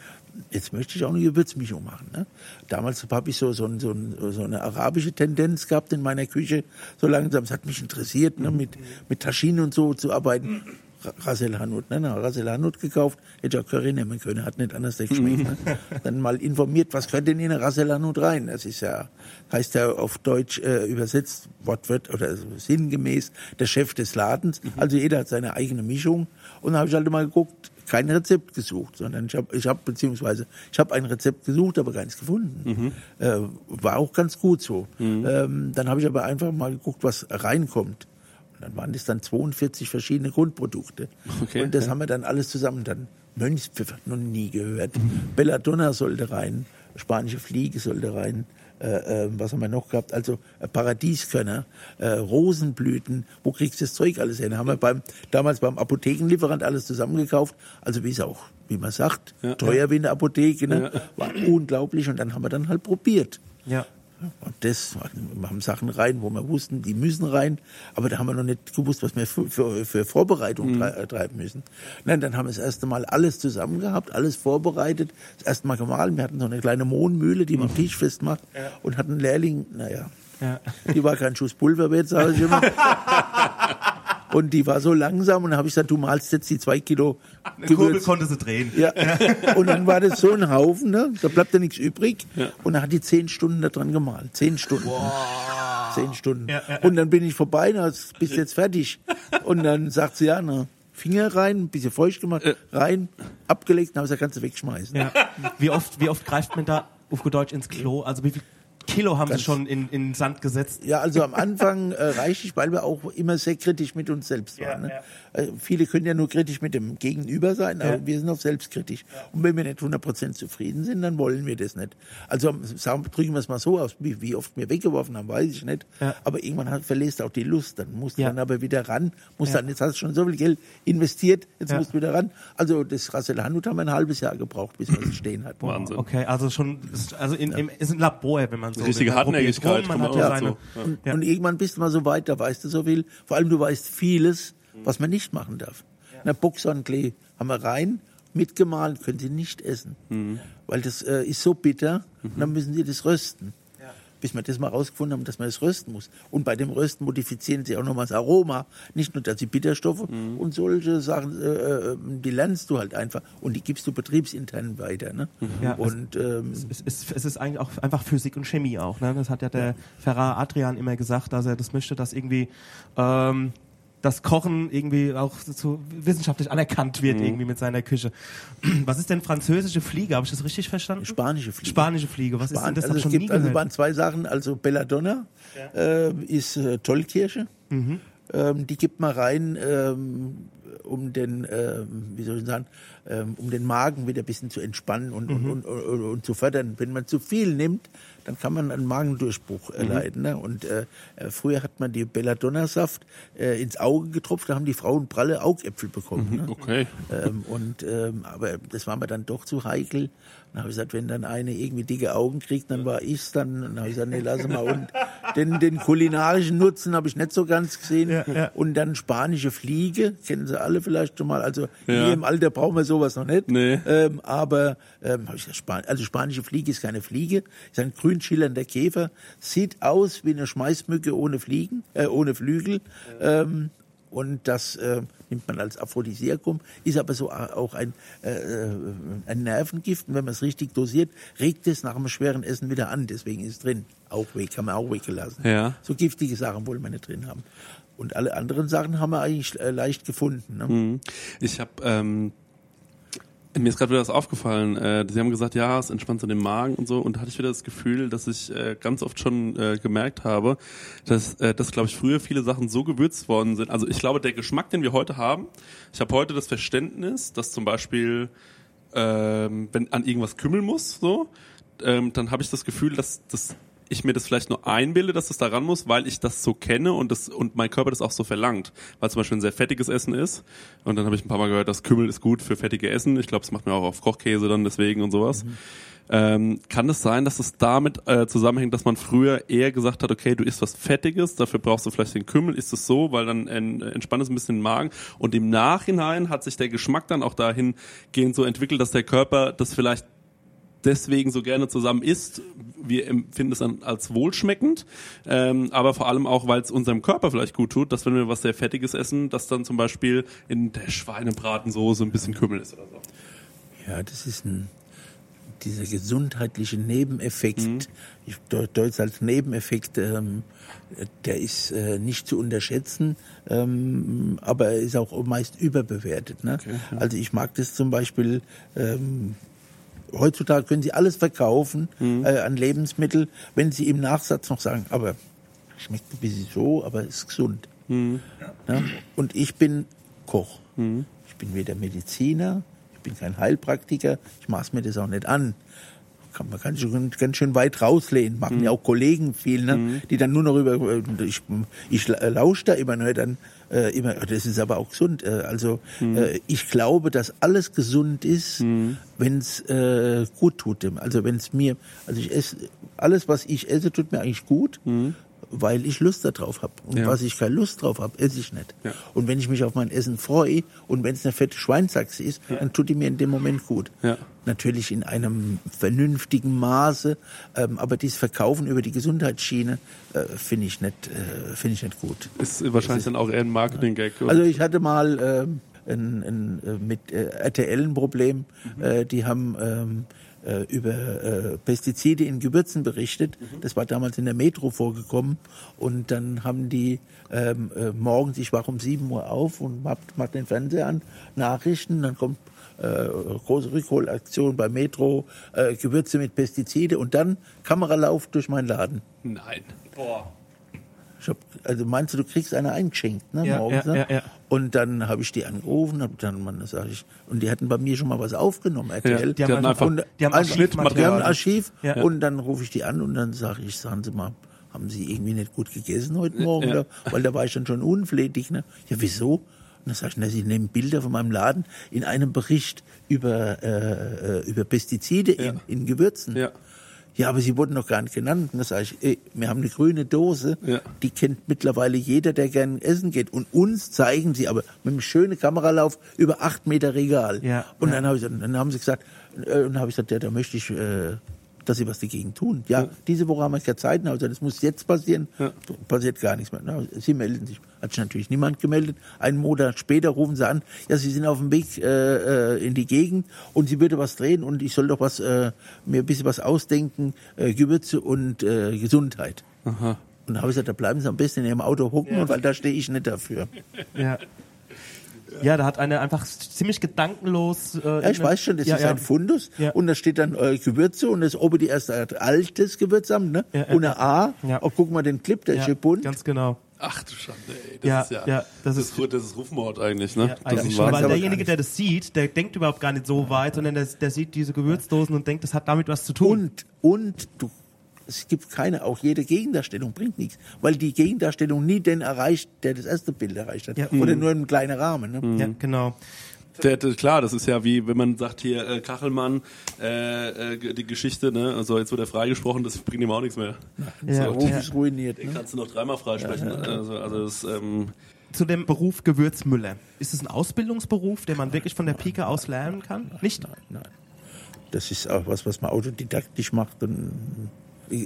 Jetzt möchte ich auch eine Gewürzmischung machen. Ne? Damals habe ich so, so, so, so eine arabische Tendenz gehabt in meiner Küche. So langsam, es hat mich interessiert, ne? mit, mit Taschinen und so zu arbeiten. Ra- Rasel Hanut, ne? Rasel Hanut gekauft, hätte ja Curry nehmen können, hat nicht anders geschmeckt. Ne? Dann mal informiert, was könnte denn in eine Rasel Hanut rein? Das ist ja, heißt ja auf Deutsch äh, übersetzt, Wortwort oder so sinngemäß, der Chef des Ladens. Also jeder hat seine eigene Mischung. Und dann habe ich halt mal geguckt, kein Rezept gesucht, sondern ich habe, ich hab, beziehungsweise ich habe ein Rezept gesucht, aber keins gefunden. Äh, war auch ganz gut so. Ähm, dann habe ich aber einfach mal geguckt, was reinkommt. Und dann waren das dann 42 verschiedene Grundprodukte. Okay, und das haben wir dann alles zusammen. Dann Mönchspfeffer, noch nie gehört. Belladonna sollte rein, spanische Fliege sollte rein. Äh, äh, was haben wir noch gehabt? Also äh, Paradieskörner, äh, Rosenblüten. Wo kriegst du das Zeug alles? Da haben wir beim, damals beim Apothekenlieferant alles zusammengekauft. Also wie es auch, wie man sagt, Ja, teuer wie in der Apotheke. Ne? War unglaublich. Und dann haben wir dann halt probiert. Ja. Und das, wir haben Sachen rein, wo wir wussten, die müssen rein, aber da haben wir noch nicht gewusst, was wir für, für, für Vorbereitung trei- äh, treiben müssen. Nein, dann haben wir das erste Mal alles zusammen gehabt, alles vorbereitet, das erste Mal gemahlen. Wir hatten so eine kleine Mohnmühle, die man am Tisch festmacht und hatten einen Lehrling, naja, Ja. die war kein Schuss Pulverwert, sage ich immer. Und die war so langsam und dann habe ich gesagt, du malst jetzt die zwei Kilo Eine Kurbel Gewürz. konnte sie drehen. Ja. Und dann war das so ein Haufen, ne? da bleibt ja nichts übrig. Und dann hat die zehn Stunden da dran gemalt. Zehn Stunden. Zehn Stunden. Ja, ja, ja. Und dann bin ich vorbei, na, bist du jetzt fertig. Und dann sagt sie, ja, na, Finger rein, ein bisschen feucht gemacht, rein, abgelegt, dann habe ich gesagt, kannst du wegschmeißen. Ja. Wie oft, wie oft greift man da auf gut Deutsch ins Klo? Also wie viel Kilo haben Ganz- sie schon in, in Sand gesetzt? Ja, also am Anfang äh, reichlich, weil wir auch immer sehr kritisch mit uns selbst waren. Ne? Äh, viele können ja nur kritisch mit dem Gegenüber sein, aber wir sind auch selbstkritisch. Und wenn wir nicht 100% zufrieden sind, dann wollen wir das nicht. Also sagen, drücken wir es mal so aus, wie, wie oft wir weggeworfen haben, weiß ich nicht. Ja. Aber irgendwann hat, verlässt auch die Lust. Dann musst du Ja. dann aber wieder ran, musst Ja. dann, jetzt hast du schon so viel Geld investiert, jetzt Ja. musst du wieder ran. Also das Rassel Hanut haben wir ein halbes Jahr gebraucht, bis wir es stehen hatten. Wahnsinn. Okay, also schon, also in, im, ist ein Labor, wenn man so Richtige will. Man Hartnäckigkeit rum, Man kann hat man ja seine, so, ja. Und, Ja. und irgendwann bist du mal so weit, da weißt du so viel. Vor allem du weißt vieles, was man nicht machen darf. Na, Buchsandklee haben wir rein, mitgemahlen, können sie nicht essen. Weil das äh, ist so bitter und dann müssen sie das rösten. Bis wir das mal rausgefunden haben, dass man das rösten muss. Und bei dem Rösten modifizieren sie auch nochmal das Aroma. Nicht nur dass die Bitterstoffe Mhm. und solche Sachen, äh, äh, die lernst du halt einfach und die gibst du betriebsintern weiter. Ne? Ja, und ähm, es, ist, es ist eigentlich auch einfach Physik und Chemie auch. Ne? Das hat ja der Ferrar Adrian immer gesagt, dass er das möchte, dass irgendwie ähm, das Kochen irgendwie auch so wissenschaftlich anerkannt wird Mhm. irgendwie mit seiner Küche. Was ist denn französische Fliege? Habe ich das richtig verstanden? Spanische Fliege. Spanische Fliege. Was ist denn Span das? also es schon nie gibt also gehört. waren zwei Sachen, also Belladonna äh, ist äh, Tollkirsche. Mhm. Ähm, die gibt man rein, ähm, um den, ähm, wie soll ich sagen, ähm, um den Magen wieder ein bisschen zu entspannen und, Mhm. und, und, und, und zu fördern. Wenn man zu viel nimmt, dann kann man einen Magendurchbruch Mhm. erleiden. Ne? Und äh, äh, früher hat man die Belladonna-Saft äh, ins Auge getropft, da haben die Frauen pralle Augäpfel bekommen. Ne? Okay. Ähm, und ähm, aber das war mir dann doch zu heikel. Dann habe ich gesagt, wenn dann eine irgendwie dicke Augen kriegt, dann war ich's dann. Dann habe ich gesagt, nee, lass mal. Und den, den kulinarischen Nutzen habe ich nicht so ganz gesehen. Und dann spanische Fliege, kennen Sie alle vielleicht schon mal. Also Ja. hier im Alter brauchen wir sowas noch nicht. Nee. Ähm, aber ähm, hab ich gesagt, Span also spanische Fliege ist keine Fliege, ist ein grün schillernder Käfer, sieht aus wie eine Schmeißmücke ohne Fliegen, äh, ohne Flügel. Ähm, und das äh, nimmt man als Aphrodisiakum, ist aber so auch ein, äh, äh, ein Nervengift. Und wenn man es richtig dosiert, regt es nach einem schweren Essen wieder an. Deswegen ist es drin. Auch weg, kann man auch weggelassen. Ja. So giftige Sachen wollen wir nicht drin haben. Und alle anderen Sachen haben wir eigentlich äh, leicht gefunden. Ne? Mhm. Ich habe ähm, mir ist gerade wieder was aufgefallen. Äh, Sie haben gesagt, ja, es entspannt so den Magen und so. Und da hatte ich wieder das Gefühl, dass ich äh, ganz oft schon äh, gemerkt habe, dass, äh, dass glaube ich, früher viele Sachen so gewürzt worden sind. Also ich glaube, der Geschmack, den wir heute haben, ich habe heute das Verständnis, dass zum Beispiel, ähm, wenn an irgendwas kümmeln muss, so, ähm, dann habe ich das Gefühl, dass das ich mir das vielleicht nur einbilde, dass das daran muss, weil ich das so kenne und das und mein Körper das auch so verlangt, weil zum Beispiel ein sehr fettiges Essen ist und dann habe ich ein paar Mal gehört, dass Kümmel ist gut für fettige Essen. Ich glaube, das macht mir auch auf Kochkäse dann deswegen und sowas. Ähm, kann es sein, dass es damit äh, zusammenhängt, dass man früher eher gesagt hat, okay, du isst was Fettiges, dafür brauchst du vielleicht den Kümmel, ist es so, weil dann en, entspannt es ein bisschen den Magen und im Nachhinein hat sich der Geschmack dann auch dahingehend so entwickelt, dass der Körper das vielleicht deswegen so gerne zusammen isst. Wir empfinden es dann als wohlschmeckend, ähm, aber vor allem auch, weil es unserem Körper vielleicht gut tut, dass wenn wir was sehr Fettiges essen, dass dann zum Beispiel in der Schweinebratensoße ein bisschen Kümmel ist oder so. Ja, das ist ein, dieser gesundheitliche Nebeneffekt, Mhm. ich deute es als Nebeneffekt, ähm, der ist äh, nicht zu unterschätzen, ähm, aber er ist auch meist überbewertet. Ne? Also ich mag das zum Beispiel, ähm, heutzutage können Sie alles verkaufen Mhm. äh, an Lebensmittel, wenn Sie im Nachsatz noch sagen, aber schmeckt ein bisschen so, aber ist gesund. Mhm. Ja? Und ich bin Koch. Ich bin weder Mediziner, ich bin kein Heilpraktiker, ich maß mir das auch nicht an. Kann, man kann sich schon ganz schön weit rauslehnen, machen ja auch Kollegen viel, ne? die dann nur noch über, äh, ich, ich lausche da immer nur dann, äh, immer, das ist aber auch gesund. Äh, also äh, ich glaube, dass alles gesund ist, wenn es äh, gut tut dem. Also wenn es mir, also ich esse, alles was ich esse, tut mir eigentlich gut. Weil ich Lust darauf habe. Und Ja. was ich keine Lust drauf habe, esse ich nicht. Ja. Und wenn ich mich auf mein Essen freue und wenn es eine fette Schweinsachse ist, dann tut die mir in dem Moment gut. Ja. Natürlich in einem vernünftigen Maße, ähm, aber dieses Verkaufen über die Gesundheitsschiene äh, finde ich nicht, äh, finde ich nicht gut. Ist wahrscheinlich dann auch eher ein Marketing-Gag. Also ich hatte mal ähm, ein, ein, äh, mit äh, RTL ein Problem. Äh, die haben ähm, äh, über äh, Pestizide in Gewürzen berichtet. Das war damals in der Metro vorgekommen. Und dann haben die ähm, äh, morgens, ich wach um 7 Uhr auf und mach, mach den Fernseher an, Nachrichten, dann kommt äh, große Rückholaktion bei Metro, äh, Gewürze mit Pestizide und dann Kameralauf durch meinen Laden. Nein. Ich hab, also meinst du, du kriegst eine eingeschenkt, ne, Ja, morgens, ja, ne? ja, ja. Und dann habe ich die angerufen, hab dann, man, sag ich, und die hatten bei mir schon mal was aufgenommen, RTL. Ja, die haben einfach- und, die haben einfach- Archivmaterial. Die haben ein Archiv Ja. und dann rufe ich die an und dann sage ich, sagen Sie mal, haben Sie irgendwie nicht gut gegessen heute Morgen? Ja. Oder? Weil da war ich dann schon unflätig, ne? Ja, wieso? Und dann sag ich, na, Sie nehmen Bilder von meinem Laden in einem Bericht über, äh, äh, über Pestizide in, in Gewürzen. Ja. Ja, aber sie wurden noch gar nicht genannt. Und da sage ich, ey, wir haben eine grüne Dose, Ja. die kennt mittlerweile jeder, der gern essen geht. Und uns zeigen sie aber mit einem schönen Kameralauf über acht Meter Regal. Ja, und ja. dann, hab ich, dann haben sie gesagt, äh, und dann habe ich gesagt, ja, da möchte ich, äh, dass sie was dagegen tun. Ja, diese Woche haben wir keine Zeit, also das muss jetzt passieren. Passiert gar nichts mehr. Na, sie melden sich. Hat sich natürlich niemand gemeldet. Einen Monat später rufen sie an, ja, sie sind auf dem Weg äh, äh, in die Gegend und sie würde was drehen und ich soll doch was äh, mir ein bisschen was ausdenken, äh, Gewürze und äh, Gesundheit. Aha. Und da habe ich gesagt, da bleiben Sie am besten in Ihrem Auto hocken, weil da stehe ich nicht dafür. Ja. Ja, da hat einer einfach ziemlich gedankenlos. Äh, Ja, ich weiß schon, das ja, ist ja. ein Fundus Ja. und da steht dann äh, Gewürze und das oben die erste hat altes Gewürzamt, ne? Ja, und eine A. Ja. Oh, guck mal den Clip, der ist hier bunt. ganz genau. Ach du Schande, ey. Das Ja, ist ja, ja, das das, ist- das ist Rufmord eigentlich, ne? Ja, das eigentlich ist schon, weil aber derjenige, der das sieht, der denkt überhaupt gar nicht so weit, sondern der, der sieht diese Gewürzdosen und denkt, das hat damit was zu tun. Und, und du, es gibt keine, auch jede Gegendarstellung bringt nichts, weil die Gegendarstellung nie den erreicht, der das erste Bild erreicht hat. Ja. Oder nur im kleinen Rahmen. Ne? Ja, genau. Der, der, klar, das ist ja wie, wenn man sagt hier, äh, Kachelmann, äh, äh, die Geschichte, ne, also jetzt wird er freigesprochen, das bringt ihm auch nichts mehr. Ja, Ruf ja. ist ruiniert. Den Ne? kannst du noch dreimal freisprechen. Also, also das, ähm, Zu dem Beruf Gewürzmüller. Ist es ein Ausbildungsberuf, den man wirklich von der Pike aus lernen kann? Nicht? Nein. Das ist auch was, was man autodidaktisch macht und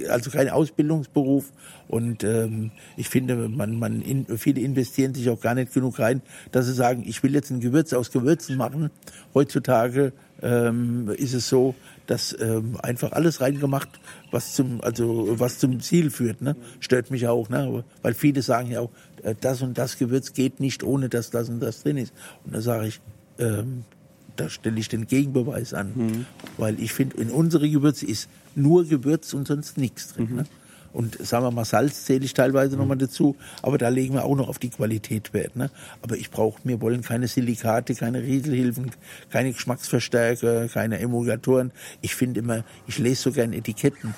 also kein Ausbildungsberuf und ähm, ich finde, man, man in, viele investieren sich auch gar nicht genug rein, dass sie sagen, ich will jetzt ein Gewürz aus Gewürzen machen. Heutzutage ähm, ist es so, dass ähm, einfach alles reingemacht, was zum also was zum Ziel führt. Ne? Stört mich auch, ne? weil viele sagen ja auch, äh, das und das Gewürz geht nicht ohne dass das und das drin ist. Und da sage ich, ähm, da stelle ich den Gegenbeweis an. Weil ich finde, in unsere Gewürze ist nur Gewürz und sonst nichts drin. Ne? Und sagen wir mal, Salz zähle ich teilweise noch nochmal dazu, aber da legen wir auch noch auf die Qualität Wert. Ne? Aber ich brauche, wir wollen keine Silikate, keine Rieselhilfen, keine Geschmacksverstärker, keine Emulgatoren. Ich finde immer, ich lese so gern Etiketten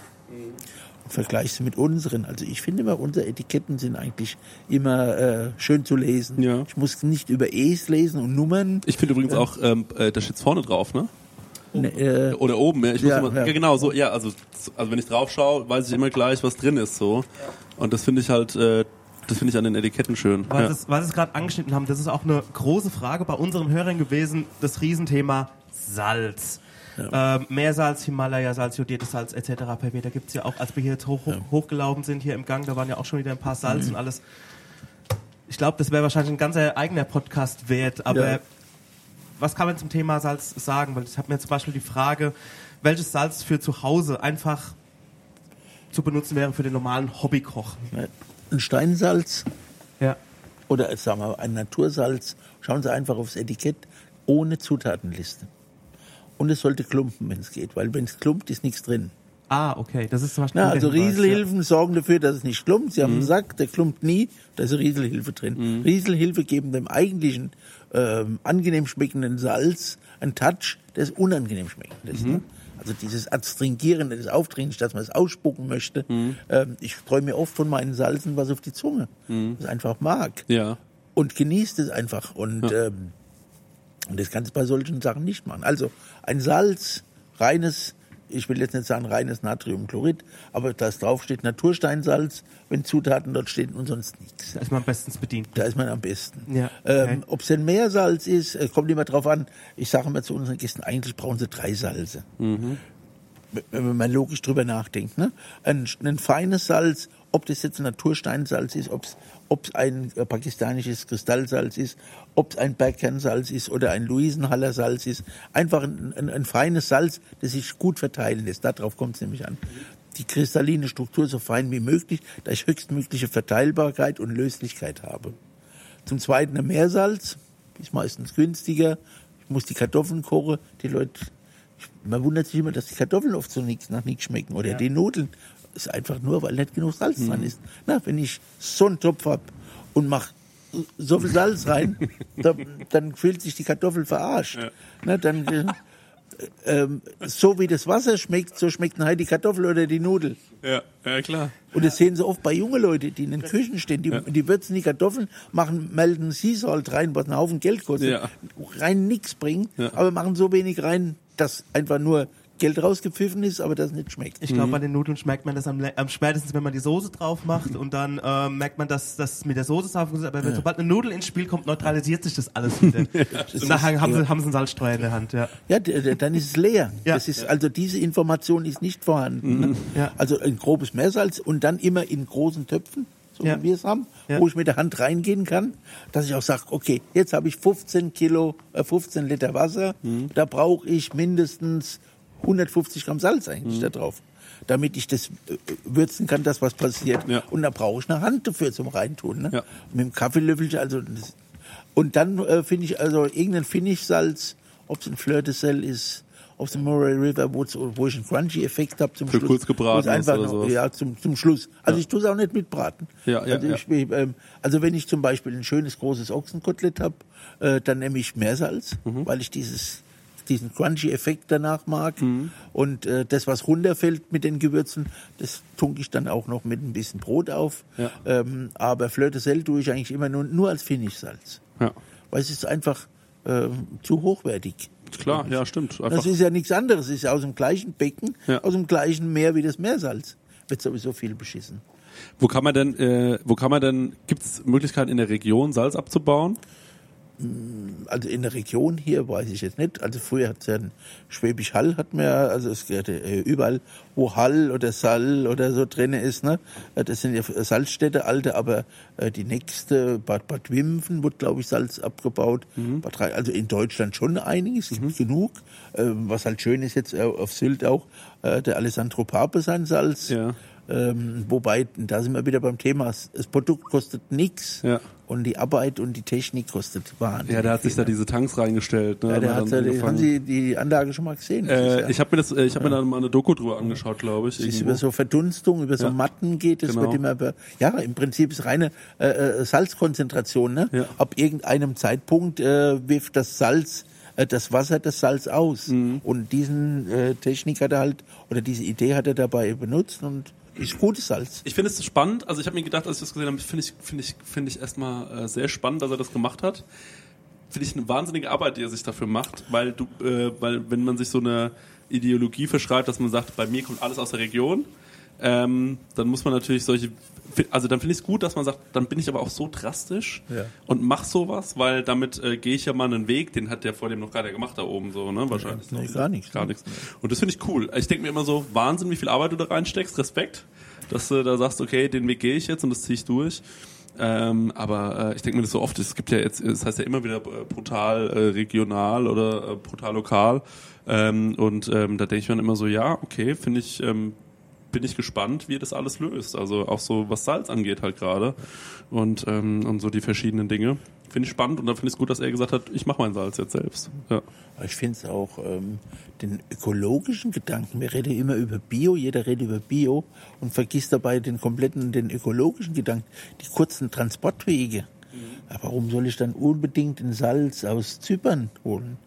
und vergleiche sie mit unseren. Also ich finde immer, unsere Etiketten sind eigentlich immer äh, schön zu lesen. Ja. Ich muss nicht über E's lesen und Nummern. ich finde übrigens auch, ähm, äh, da steht's vorne drauf, ne? Ne, äh, Oder oben, ja. Ich muss Ja, immer, ja. ja. genau, so, ja, also, also wenn ich drauf schaue, weiß ich immer gleich, was drin ist, so. Und das finde ich halt, äh, das finde ich an den Etiketten schön. Weil, Ja. Es- Sie es gerade angeschnitten haben, das ist auch eine große Frage bei unseren Hörern gewesen, das Riesenthema Salz. Ähm, Meersalz, Himalaya-Salz, jodiertes Salz etc. pp. Da gibt's ja auch, als wir hier jetzt hoch, hoch, hochgelaufen sind hier im Gang, da waren ja auch schon wieder ein paar Salz Mhm. und alles. Ich glaube, das wäre wahrscheinlich ein ganzer eigener Podcast wert, aber Ja. Was kann man zum Thema Salz sagen? Weil ich habe mir zum Beispiel die Frage, welches Salz für zu Hause einfach zu benutzen wäre für den normalen Hobbykoch. ein Steinsalz Ja. oder sagen wir ein Natursalz, schauen Sie einfach aufs Etikett ohne Zutatenliste. Und es sollte klumpen, wenn es geht, weil wenn es klumpt, ist nichts drin. Ah, okay. Das ist zum Beispiel Na, also Rieselhilfen sorgen dafür, dass es nicht klumpt. Sie haben einen Sack, der klumpt nie, da ist Rieselhilfe drin. Rieselhilfe geben dem eigentlichen ähm, angenehm schmeckenden Salz einen Touch, der ist unangenehm schmeckend ist. Ne? Also dieses Adstringierende, das Aufdringende, dass man es ausspucken möchte. Ähm, ich träume mir oft von meinen Salzen was auf die Zunge, was ich einfach mag. ja. Und genießt es einfach. Und, ähm, und das kannst du bei solchen Sachen nicht machen. Also ein Salz, reines, ich will jetzt nicht sagen reines Natriumchlorid, aber da draufsteht Natursteinsalz, wenn Zutaten dort stehen und sonst nichts. Da ist man bestens bedient. Da ist man am besten. Ja, okay. ähm, Ob es denn Meersalz ist, äh, kommt immer drauf an. Ich sage immer zu unseren Gästen, eigentlich brauchen sie drei Salze. Wenn man logisch drüber nachdenkt. Ne? Ein, ein feines Salz, ob das jetzt ein Natursteinsalz ist, ob es ein äh, pakistanisches Kristallsalz ist, ob es ein Bergkernsalz ist oder ein Luisenhaller Salz ist. Einfach ein, ein, ein feines Salz, das sich gut verteilen lässt. Darauf kommt es nämlich an. Die kristalline Struktur so fein wie möglich, da ich höchstmögliche Verteilbarkeit und Löslichkeit habe. Zum Zweiten ein Meersalz, ist meistens günstiger. Ich muss die Kartoffeln kochen. Die Leute, man wundert sich immer, dass die Kartoffeln oft so nix, nach nichts schmecken. Oder die Nudeln. Ist einfach nur, weil nicht genug Salz dran ist. Na, wenn ich so einen Topf hab und mach so viel Salz rein, dann, dann fühlt sich die Kartoffel verarscht. Na, dann, äh, ähm, so wie das Wasser schmeckt, so schmeckt nachher die Kartoffel oder die Nudel. Ja, ja, klar. Und das sehen Sie oft bei jungen Leuten, die in den Küchen stehen. Die, die würzen die Kartoffeln, machen, melden Sea Salt rein, was einen Haufen Geld kostet, Ja. rein nichts bringt, Ja. aber machen so wenig rein, dass einfach nur Geld rausgepfiffen ist, aber das nicht schmeckt. Ich glaube, bei den Nudeln schmeckt man das am, am spätestens, wenn man die Soße drauf macht und dann ähm, merkt man, dass das mit der Soße saufen ist. Aber wenn, sobald eine Nudel ins Spiel kommt, neutralisiert sich das alles wieder. und nachher haben sie, haben sie einen Salzstreuer in der Hand, ja. Ja, dann ist es leer. Ja. Das ist, also diese Information ist nicht vorhanden. Ne? Ja. Also ein grobes Meersalz und dann immer in großen Töpfen, so Ja. wie wir es haben, Ja. wo ich mit der Hand reingehen kann, dass ich auch sage, okay, jetzt habe ich 15 Kilo, äh, 15 Liter Wasser, Mhm. da brauche ich mindestens 150 Gramm Salz eigentlich Mhm. da drauf. Damit ich das äh, würzen kann, dass was passiert. Ja. Und da brauche ich eine Hand dafür zum Reintun. Ne? Ja. Mit dem Kaffeelöffel, also das, und dann äh, finde ich also irgendein Finish-Salz, ob es ein Fleur de Sel ist, ob es ein Murray River, wo ich einen Crunchy-Effekt habe zum Für Schluss. kurz gebraten einfach oder noch. Ja, zum, zum Schluss. Also ich tue es auch nicht mitbraten. Ja, ja, also, ja. ich, ähm, also wenn ich zum Beispiel ein schönes großes Ochsenkotelett habe, äh, dann nehme ich Meersalz, Mhm. weil ich dieses diesen Crunchy-Effekt danach mag. Mhm. Und äh, das, was runterfällt mit den Gewürzen, das tunke ich dann auch noch mit ein bisschen Brot auf. Ja. Ähm, aber Fleur de Sel tue ich eigentlich immer nur, nur als Finish-Salz. Ja. Weil es ist einfach ähm, zu hochwertig. Klar, ja, stimmt. Einfach, Das ist ja nichts anderes. Es ist ja aus dem gleichen Becken, Ja. aus dem gleichen Meer wie das Meersalz. Wird sowieso viel beschissen. wo kann man denn, äh, wo kann man denn, gibt es Möglichkeiten in der Region Salz abzubauen? Also in der Region hier weiß ich jetzt nicht. Also früher hat es ja ein Schwäbisch Hall, hat man ja, also es gehört äh, überall, wo Hall oder Sall oder so drin ist, ne? Äh, Das sind ja Salzstädte, alte, aber äh, die nächste, Bad, Bad Wimpfen, wurde, glaube ich, Salz abgebaut. Mhm. Also in Deutschland schon einiges, es gibt genug. Ähm, was halt schön ist jetzt auf Sylt auch, der Alessandro Pape sein Salz. Ja. Ähm, wobei, da sind wir wieder beim Thema, das das Produkt kostet nichts Ja. Und die Arbeit und die Technik kostet wahnsinnig Ja, der hat sich da diese Tanks reingestellt. Ne? ja, der hat, die, haben angefangen. Sie die Anlage schon mal gesehen? Äh, ja- ich habe mir das, ich habe mir da mal eine Doku drüber angeschaut, glaube ich. es ist über so Verdunstung, über so Ja. Matten geht, es Genau. wird immer, über, ja, im Prinzip ist reine äh, äh, Salzkonzentration, ne? Ja. Ab irgendeinem Zeitpunkt äh, wirft das Salz, äh, das Wasser das Salz aus. Mhm. Und diesen äh, Technik hat er halt, oder diese Idee hat er dabei benutzt und ist gutes Salz. Ich finde es spannend. Also ich habe mir gedacht, als ich das gesehen habe, finde ich, finde ich, finde ich erstmal äh, sehr spannend, dass er das gemacht hat. Finde ich eine wahnsinnige Arbeit, die er sich dafür macht, weil du, äh, weil wenn man sich so eine Ideologie verschreibt, dass man sagt, bei mir kommt alles aus der Region, ähm, dann muss man natürlich solche, also dann finde ich es gut, dass man sagt, dann bin ich aber auch so drastisch Ja. und mach sowas, weil damit äh, gehe ich ja mal einen Weg, den hat der vor dem noch keiner gemacht da oben so, ne? Wahrscheinlich. Nee, gar nichts. Gar nichts. Und das finde ich cool. Ich denke mir immer so, Wahnsinn, wie viel Arbeit du da reinsteckst, Respekt, dass du da sagst, okay, den Weg gehe ich jetzt und das ziehe ich durch. Ähm, aber äh, ich denke mir das so oft, es gibt ja jetzt, es heißt ja immer wieder äh, brutal äh, regional oder äh, brutal lokal. Ähm, und ähm, da denke ich mir dann immer so, ja, okay, finde ich, ähm, bin ich gespannt, wie das alles löst. Also auch so, was Salz angeht halt gerade. Und, ähm, und so die verschiedenen Dinge. Finde ich spannend und da finde ich es gut, dass er gesagt hat, ich mache mein Salz jetzt selbst. Ja. Ich finde es auch ähm, den ökologischen Gedanken. Wir reden immer über Bio, jeder redet über Bio und vergisst dabei den kompletten, den ökologischen Gedanken, die kurzen Transportwege. Ja, warum soll ich dann unbedingt ein Salz aus Zypern holen?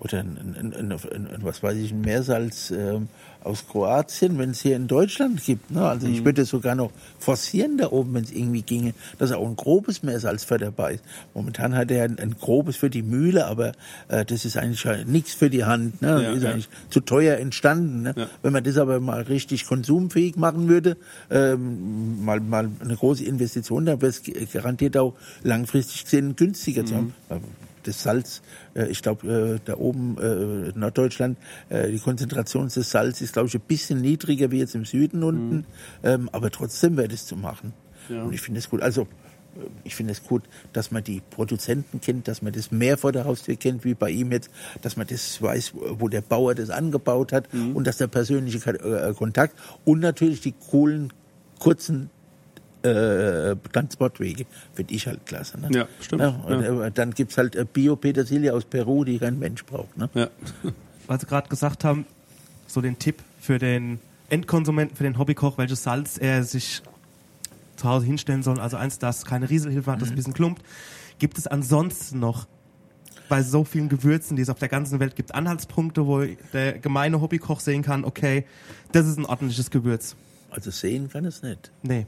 Oder ein, ein, ein, ein, ein, was weiß ich, ein Meersalz ähm, aus Kroatien, wenn es hier in Deutschland gibt. Ne? Also ich würde es sogar noch forcieren da oben, wenn es irgendwie ginge, dass auch ein grobes Meersalz für dabei ist. Momentan hat er ein, ein grobes für die Mühle, aber äh, das ist eigentlich nichts für die Hand. Ne? Ja, ist ja. eigentlich zu teuer entstanden. Ne? Ja. Wenn man das aber mal richtig konsumfähig machen würde, ähm, mal, mal eine große Investition, dann wäre es garantiert auch langfristig gesehen günstiger zu Mhm. haben. Das Salz, äh, ich glaube, äh, da oben äh, in Norddeutschland, die Konzentration des Salz ist, glaube ich, ein bisschen niedriger wie jetzt im Süden unten, ähm, aber trotzdem wäre das zu machen. Mhm. Ja. Und ich finde es gut. Also, ich finde es gut, dass man die Produzenten kennt, dass man das mehr vor der Haustür kennt, wie bei ihm jetzt, dass man das weiß, wo der Bauer das angebaut hat Mhm. und dass der persönliche Kontakt und natürlich die coolen, kurzen äh, Transportwege finde ich halt klasse. Ne? Ja, stimmt. und, Ja. äh, dann gibt's halt äh, Bio-Petersilie aus Peru, die kein Mensch braucht. Ne? Ja. Weil Sie gerade gesagt haben, so den Tipp für den Endkonsumenten, für den Hobbykoch, welches Salz er sich zu Hause hinstellen soll. Also eins, das keine Rieselhilfe hat, das ein bisschen klumpt. Gibt es ansonsten noch bei so vielen Gewürzen, die es auf der ganzen Welt gibt, Anhaltspunkte, wo der gemeine Hobbykoch sehen kann, okay, das ist ein ordentliches Gewürz. Also sehen kann es nicht. Nee.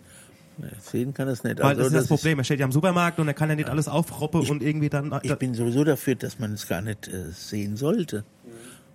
Sehen kann es nicht. Weil also, das ist das Problem. Er steht ja am Supermarkt und er kann ja nicht alles aufroppen und irgendwie dann. Ich bin sowieso dafür, dass man es gar nicht äh, sehen sollte.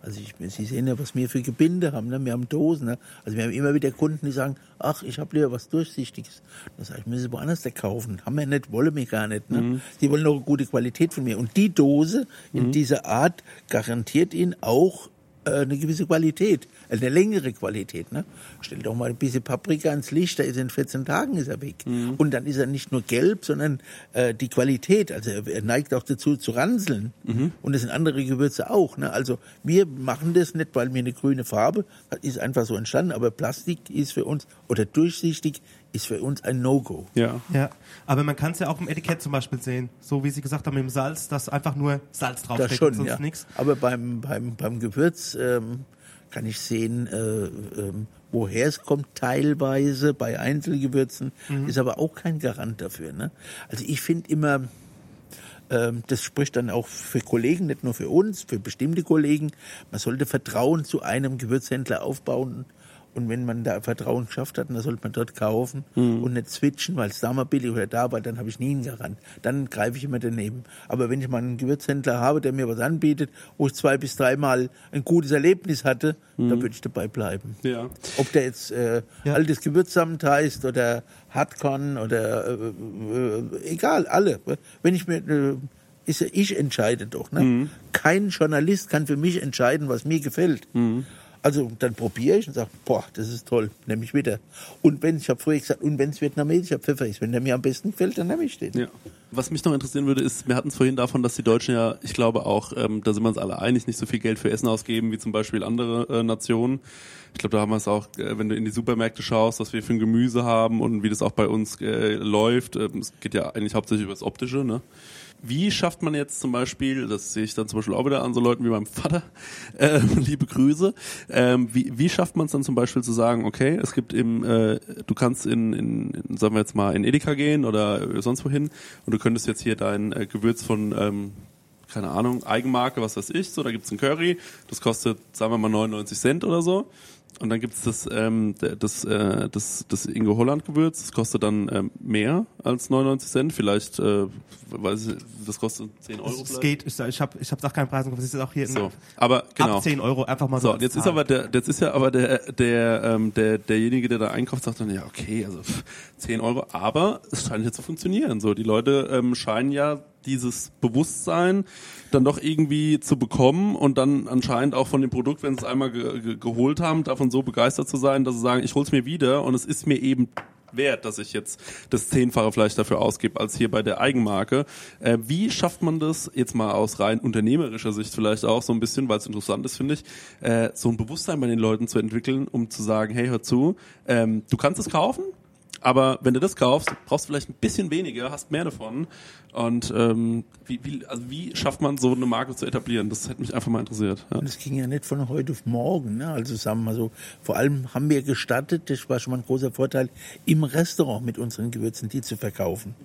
Also ich, Sie sehen ja, was wir für Gebinde haben. Ne? Wir haben Dosen. Ne? Also wir haben immer wieder Kunden, die sagen, ach, ich habe lieber was Durchsichtiges. Dann sage ich, müssen Sie woanders da kaufen. Haben wir nicht, wollen wir gar nicht. Ne? Mhm. Sie wollen noch eine gute Qualität von mir. Und die Dose in dieser Art garantiert Ihnen auch äh, eine gewisse Qualität, also eine längere Qualität. Ne? Stell doch mal ein bisschen Paprika ins Licht, da ist er in 14 Tagen ist er weg. Und dann ist er nicht nur gelb, sondern äh, die Qualität, also er, er neigt auch dazu zu ranseln. Und das sind andere Gewürze auch. Ne? Also wir machen das nicht, weil wir eine grüne Farbe, das ist einfach so entstanden, aber Plastik ist für uns, oder durchsichtig, ist für uns ein No-Go. Ja. Ja, aber man kann es ja auch im Etikett zum Beispiel sehen. So wie Sie gesagt haben, mit dem Salz, dass einfach nur Salz Das draufsteht schon, und sonst ja. nichts. Aber beim, beim, beim Gewürz ähm, kann ich sehen, äh, ähm, woher es kommt teilweise bei Einzelgewürzen, ist aber auch kein Garant dafür. Ne? Also ich finde immer, ähm, das spricht dann auch für Kollegen, nicht nur für uns, für bestimmte Kollegen, man sollte Vertrauen zu einem Gewürzhändler aufbauen. Und wenn man da Vertrauen geschafft hat, dann sollte man dort kaufen und nicht switchen, weil es da mal billig oder da war, dann habe ich nie einen Garant. Dann greife ich immer daneben. Aber wenn ich mal einen Gewürzhändler habe, der mir was anbietet, wo ich zwei bis dreimal ein gutes Erlebnis hatte, dann würde ich dabei bleiben. Ja. Ob der jetzt äh, altes Gewürzsamt heißt oder Hardcorn oder äh, äh, egal, alle. Wenn ich mir äh, ist ja ich entscheide doch. Ne? Kein Journalist kann für mich entscheiden, was mir gefällt. Also dann probiere ich und sage, boah, das ist toll, nehme ich wieder. Und wenn, ich habe früher gesagt, und wenn es vietnamesischer Pfeffer ist, wenn der mir am besten gefällt, dann nehme ich den. Ja. Was mich noch interessieren würde, ist, wir hatten es vorhin davon, dass die Deutschen ja, ich glaube auch, ähm, da sind wir uns alle einig, nicht so viel Geld für Essen ausgeben wie zum Beispiel andere äh, Nationen. Ich glaube, da haben wir es auch, äh, wenn du in die Supermärkte schaust, was wir für ein Gemüse haben und wie das auch bei uns äh, läuft. Ähm, es geht ja eigentlich hauptsächlich über das Optische. Ne? Wie schafft man jetzt zum Beispiel, das sehe ich dann zum Beispiel auch wieder an so Leuten wie meinem Vater, äh, liebe Grüße, ähm, wie, wie schafft man es dann zum Beispiel zu sagen, okay, es gibt eben, äh, du kannst in, in, sagen wir jetzt mal, in Edeka gehen oder sonst wohin und du könntest jetzt hier dein äh, Gewürz von, ähm, keine Ahnung, Eigenmarke, was weiß ich, so, da gibt's ein Curry, das kostet, sagen wir mal, 99 Cent oder so. Und dann gibt's das, ähm, das, äh, das, das Ingo Holland Gewürz, das kostet dann ähm, mehr als 99 Cent, vielleicht, äh, weiß ich, das kostet 10 Euro Es vielleicht. geht, ich, ich habe ich hab's auch keinen Preis, das ist auch hier So, aber genau. ab 10 Euro einfach mal so. So, jetzt ist aber der, jetzt ist ja aber der, der, ähm, der, derjenige, der da einkauft, sagt dann, ja, okay, also pff, 10 Euro, aber es scheint jetzt zu funktionieren. So, die Leute ähm, scheinen ja dieses Bewusstsein dann doch irgendwie zu bekommen und dann anscheinend auch von dem Produkt, wenn sie es einmal ge ge geholt haben, davon so begeistert zu sein, dass sie sagen, ich hol's mir wieder und es ist mir eben wert, dass ich jetzt das Zehnfache vielleicht dafür ausgebe, als hier bei der Eigenmarke. Äh, wie schafft man das, jetzt mal aus rein unternehmerischer Sicht vielleicht auch so ein bisschen, weil es interessant ist, finde ich, äh, so ein Bewusstsein bei den Leuten zu entwickeln, um zu sagen, hey, hör zu, ähm, du kannst es kaufen, aber wenn du das kaufst, brauchst du vielleicht ein bisschen weniger, hast mehr davon. Und ähm, wie, wie, also wie schafft man so eine Marke zu etablieren? Das hätte mich einfach mal interessiert. Ja. Es ging ja nicht von heute auf morgen. Ne? Also sagen wir so, vor allem haben wir gestattet, das war schon mal ein großer Vorteil, im Restaurant mit unseren Gewürzen die zu verkaufen.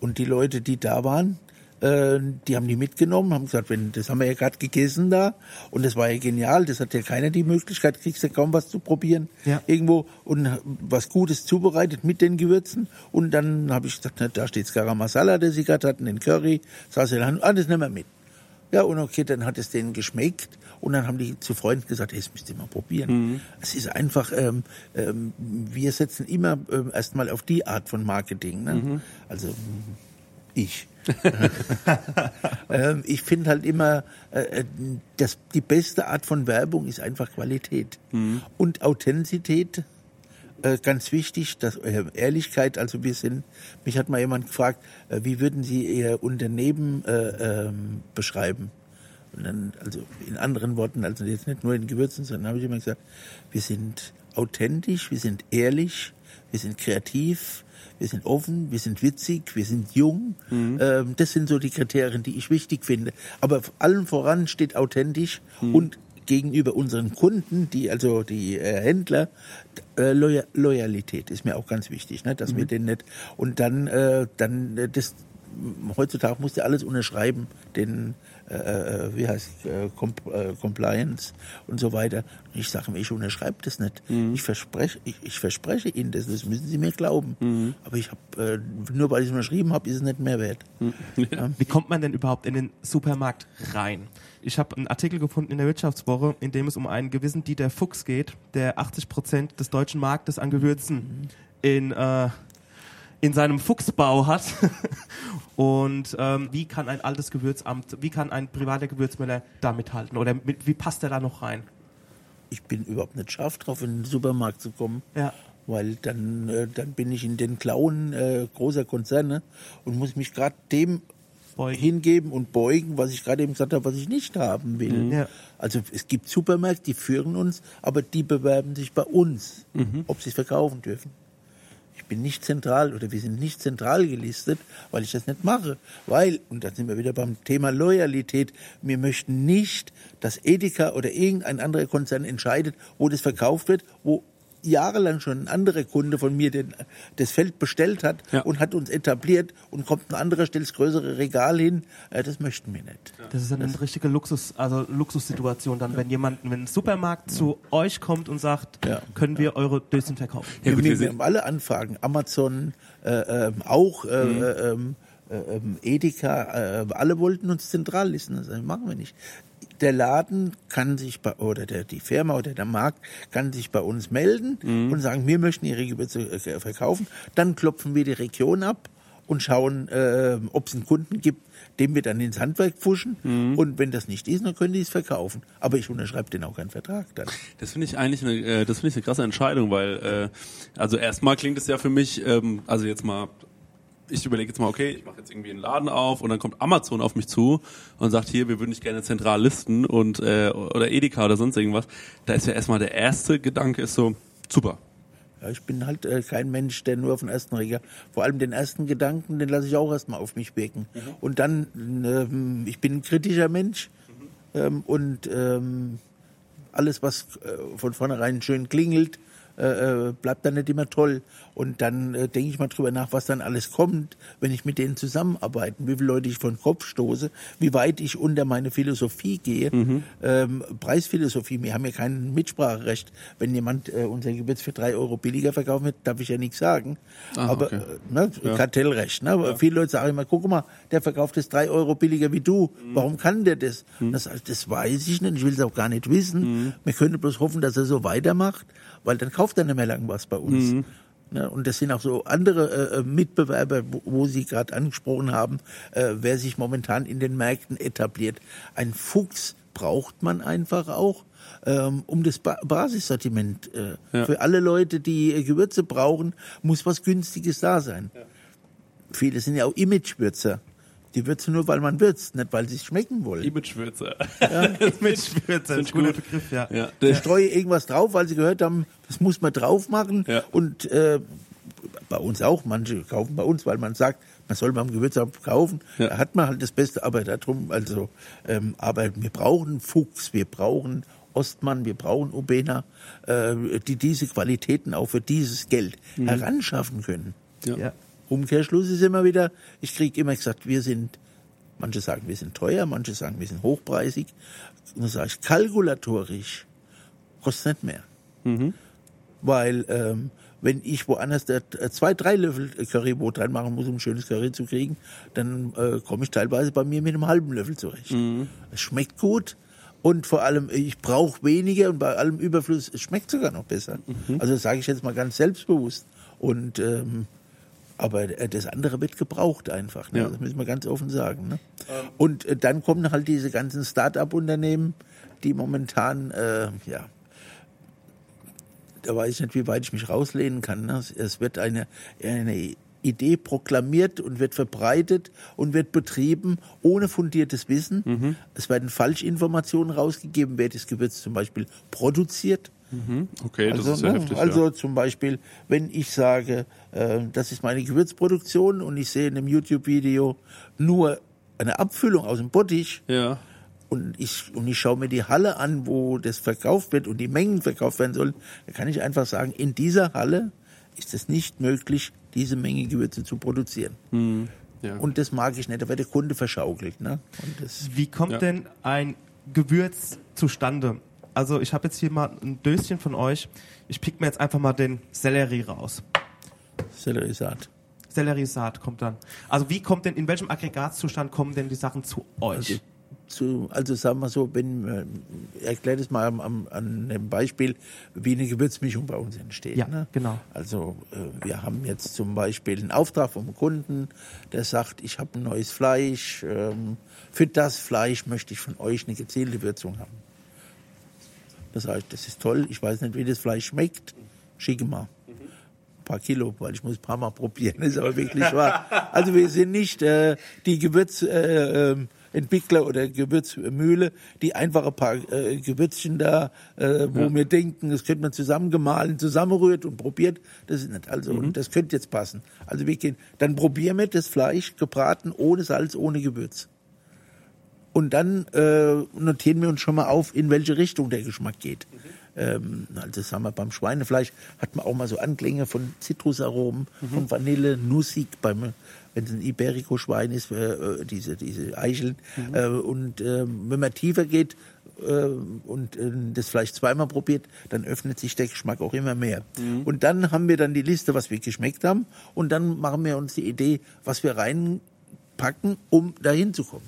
Und die Leute, die da waren, äh, die haben die mitgenommen, haben gesagt, wenn, das haben wir ja gerade gegessen da und das war ja genial, das hat ja keiner die Möglichkeit, kriegst ja kaum was zu probieren Ja. irgendwo und was Gutes zubereitet mit den Gewürzen und dann habe ich gesagt, na, da steht Garam Masala, der sie gerade hatten, den Curry, saß er dann, ah, das nehmen wir mit. Ja, und okay, dann hat es denen geschmeckt und dann haben die zu Freunden gesagt, hey, das müsst ihr mal probieren. Es ist einfach, ähm, ähm, wir setzen immer ähm, erstmal auf die Art von Marketing. Ne? Also ich. ähm, ich finde halt immer, äh, das, die beste Art von Werbung ist einfach Qualität. Und Authentizität, äh, ganz wichtig, dass äh, Ehrlichkeit, also wir sind, mich hat mal jemand gefragt, äh, wie würden Sie Ihr Unternehmen äh, ähm, beschreiben? Und dann, also in anderen Worten, also jetzt nicht nur in Gewürzen, sondern habe ich immer gesagt, wir sind authentisch, wir sind ehrlich, wir sind kreativ, wir sind offen, wir sind witzig, wir sind jung. Ähm, das sind so die Kriterien, die ich wichtig finde. Aber vor allem voran steht authentisch und gegenüber unseren Kunden, die also die äh, Händler, äh, Loya Loyalität ist mir auch ganz wichtig, ne, dass wir den nicht und dann äh, dann äh, das heutzutage musst du alles unterschreiben, den, äh, äh, wie heißt äh, äh, Compliance und so weiter. Und ich sage mir, ich unterschreibe das nicht. Ich verspreche, ich, ich verspreche Ihnen das, das müssen Sie mir glauben. Aber ich habe, äh, nur weil ich es unterschrieben habe, ist es nicht mehr wert. Ja. Wie kommt man denn überhaupt in den Supermarkt rein? Ich habe einen Artikel gefunden in der Wirtschaftswoche, in dem es um einen gewissen Dieter Fuchs geht, der 80 Prozent des deutschen Marktes an Gewürzen in, äh, in seinem Fuchsbau hat. Und ähm, wie kann ein altes Gewürzamt, wie kann ein privater Gewürzmüller da mithalten? Oder mit, wie passt er da noch rein? Ich bin überhaupt nicht scharf drauf, in den Supermarkt zu kommen. Ja. Weil dann, äh, dann bin ich in den Klauen äh, großer Konzerne und muss mich gerade dem Beugen. hingeben und beugen, was ich gerade eben gesagt habe, was ich nicht haben will. Mhm. Ja. Also es gibt Supermärkte, die führen uns, aber die bewerben sich bei uns, Mhm. ob sie es verkaufen dürfen. Bin nicht zentral oder wir sind nicht zentral gelistet, weil ich das nicht mache. Weil, und da sind wir wieder beim Thema Loyalität, wir möchten nicht, dass Edeka oder irgendein anderer Konzern entscheidet, wo das verkauft wird, wo jahrelang schon ein anderer Kunde von mir den, das Feld bestellt hat Ja. und hat uns etabliert und kommt ein anderer, stellt das größere Regal hin. Äh, Das möchten wir nicht. Das ist eine richtige Luxus, also Luxussituation dann, wenn jemand, wenn ein Supermarkt zu euch kommt und sagt, Ja. können wir eure Döschen verkaufen? Ja, gut, wir, wir haben alle Anfragen, Amazon, äh, ähm, auch äh, Mhm. äh, ähm, äh, ähm, Edeka, äh, alle wollten uns zentral listen. Das machen wir nicht. Der Laden kann sich bei, oder der, die Firma oder der Markt kann sich bei uns melden Mhm. und sagen, wir möchten ihre Gewürze äh, verkaufen. Dann klopfen wir die Region ab und schauen, äh, ob es einen Kunden gibt, dem wir dann ins Handwerk pfuschen. Mhm. Und wenn das nicht ist, dann können die es verkaufen. Aber ich unterschreibe denen auch keinen Vertrag dann. Das finde ich eigentlich eine, äh, das finde ich eine krasse Entscheidung, weil äh, also erstmal klingt es ja für mich, ähm, also jetzt mal, ich überlege jetzt mal, okay, ich mache jetzt irgendwie einen Laden auf und dann kommt Amazon auf mich zu und sagt hier, wir würden dich gerne zentral listen und äh, oder Edeka oder sonst irgendwas. Da ist ja erstmal der erste Gedanke ist so super. Ja, ich bin halt äh, kein Mensch, der nur auf den ersten Reger. Vor allem den ersten Gedanken, den lasse ich auch erstmal auf mich wirken. Und dann, ähm, ich bin ein kritischer Mensch ähm, und ähm, alles, was äh, von vornherein schön klingelt, äh, äh, bleibt dann nicht immer toll. Und dann äh, denke ich mal drüber nach, was dann alles kommt, wenn ich mit denen zusammenarbeite, wie viele Leute ich vor den Kopf stoße, wie weit ich unter meine Philosophie gehe. Ähm, Preisphilosophie, wir haben ja kein Mitspracherecht. Wenn jemand äh, unser Gewürz für drei Euro billiger verkaufen wird, darf ich ja nichts sagen. Ah, Aber okay. äh, ne, Kartellrecht. Ne? Aber Viele Leute sagen immer, guck mal, der verkauft es drei Euro billiger wie du. Warum kann der das? Das, sag ich, das weiß ich nicht, ich will es auch gar nicht wissen. Wir können bloß hoffen, dass er so weitermacht, weil dann kauft er nicht mehr lang was bei uns. Ne? Und das sind auch so andere äh, äh, Mitbewerber, wo, wo Sie gerade angesprochen haben, äh, wer sich momentan in den Märkten etabliert. Ein Fuchs braucht man einfach auch, ähm, um das ba Basissortiment. Äh, Ja. Für alle Leute, die äh, Gewürze brauchen, muss was Günstiges da sein. Viele sind ja auch Imagewürzer. Die würzen nur, weil man würzt, nicht weil sie es schmecken wollen. Imagewürze. Mitschwürze, ein ich guter gut. Begriff, ja. Ja, Die der, streue irgendwas drauf, weil sie gehört haben, das muss man drauf machen. Ja. Und äh, bei uns auch, manche kaufen bei uns, weil man sagt, man soll beim Gewürzamt kaufen. Ja. Da hat man halt das Beste, aber darum, also, ähm, aber wir brauchen Fuchs, wir brauchen Ostmann, wir brauchen Ubena, äh, die diese Qualitäten auch für dieses Geld heranschaffen können. ja. Ja. Umkehrschluss ist immer wieder, ich kriege immer gesagt, wir sind, manche sagen, wir sind teuer, manche sagen, wir sind hochpreisig. Und dann sage ich, kalkulatorisch kostet nicht mehr. Weil ähm, wenn ich woanders der, äh, zwei, drei Löffel Currybrot reinmachen muss, um ein schönes Curry zu kriegen, dann äh, komme ich teilweise bei mir mit einem halben Löffel zurecht. Es schmeckt gut und vor allem, ich brauche weniger und bei allem Überfluss, es schmeckt sogar noch besser. Also das sage ich jetzt mal ganz selbstbewusst. Und ähm, aber äh, das andere wird gebraucht einfach. Ne? Ja. Das müssen wir ganz offen sagen. Ne? Und äh, dann kommen halt diese ganzen Start-up-Unternehmen, die momentan, äh, ja, da weiß ich nicht, wie weit ich mich rauslehnen kann. Ne? Es, wird eine, eine Idee proklamiert und wird verbreitet und wird betrieben ohne fundiertes Wissen. Es werden Falschinformationen rausgegeben, wer das Gewürz zum Beispiel produziert. Okay, das Also, ist ja ne, heftig. also ja. zum Beispiel, wenn ich sage, äh, das ist meine Gewürzproduktion und ich sehe in einem YouTube-Video nur eine Abfüllung aus dem Bottich ja. und ich, und ich schaue mir die Halle an, wo das verkauft wird und die Mengen verkauft werden sollen, dann kann ich einfach sagen, in dieser Halle ist es nicht möglich, diese Menge Gewürze zu produzieren. Hm. Ja. Und das mag ich nicht, da wird der Kunde verschaukelt. Ne? Und das, Wie kommt Ja. denn ein Gewürz zustande? Also ich habe jetzt hier mal ein Döschen von euch. Ich pick mir jetzt einfach mal den Sellerie raus. Selleriesaat. Selleriesaat kommt dann. Also wie kommt denn, in welchem Aggregatzustand kommen denn die Sachen zu euch? Also, zu, also sagen wir so, wenn, äh, ich erkläre das mal am, am, an einem Beispiel, wie eine Gewürzmischung bei uns entsteht. Ja, ne? genau. Also äh, wir haben jetzt zum Beispiel einen Auftrag vom Kunden, der sagt, ich habe ein neues Fleisch, ähm, für das Fleisch möchte ich von euch eine gezielte Würzung haben. Das heißt, das ist toll, ich weiß nicht, wie das Fleisch schmeckt, schicke mal. Ein paar Kilo, weil ich muss ein paar Mal probieren, ist aber wirklich wahr. Also wir sind nicht äh, die Gewürzentwickler äh, ähm, oder Gewürzmühle, die einfach ein paar äh, Gewürzchen da, äh, wo wir denken, das könnte man zusammengemahlen, zusammenrührt und probiert. Das ist nicht. Also und das könnte jetzt passen. Also wir gehen, dann probieren wir das Fleisch gebraten ohne Salz, ohne Gewürz. Und dann äh, notieren wir uns schon mal auf, in welche Richtung der Geschmack geht. Ähm, also sagen wir, beim Schweinefleisch hat man auch mal so Anklänge von Zitrusaromen, von Vanille, nussig, beim, wenn es ein Iberico-Schwein ist, äh, äh, diese, diese Eicheln. Äh, und äh, wenn man tiefer geht äh, und äh, das Fleisch zweimal probiert, dann öffnet sich der Geschmack auch immer mehr. Und dann haben wir dann die Liste, was wir geschmeckt haben. Und dann machen wir uns die Idee, was wir reinpacken, um dahin zu kommen.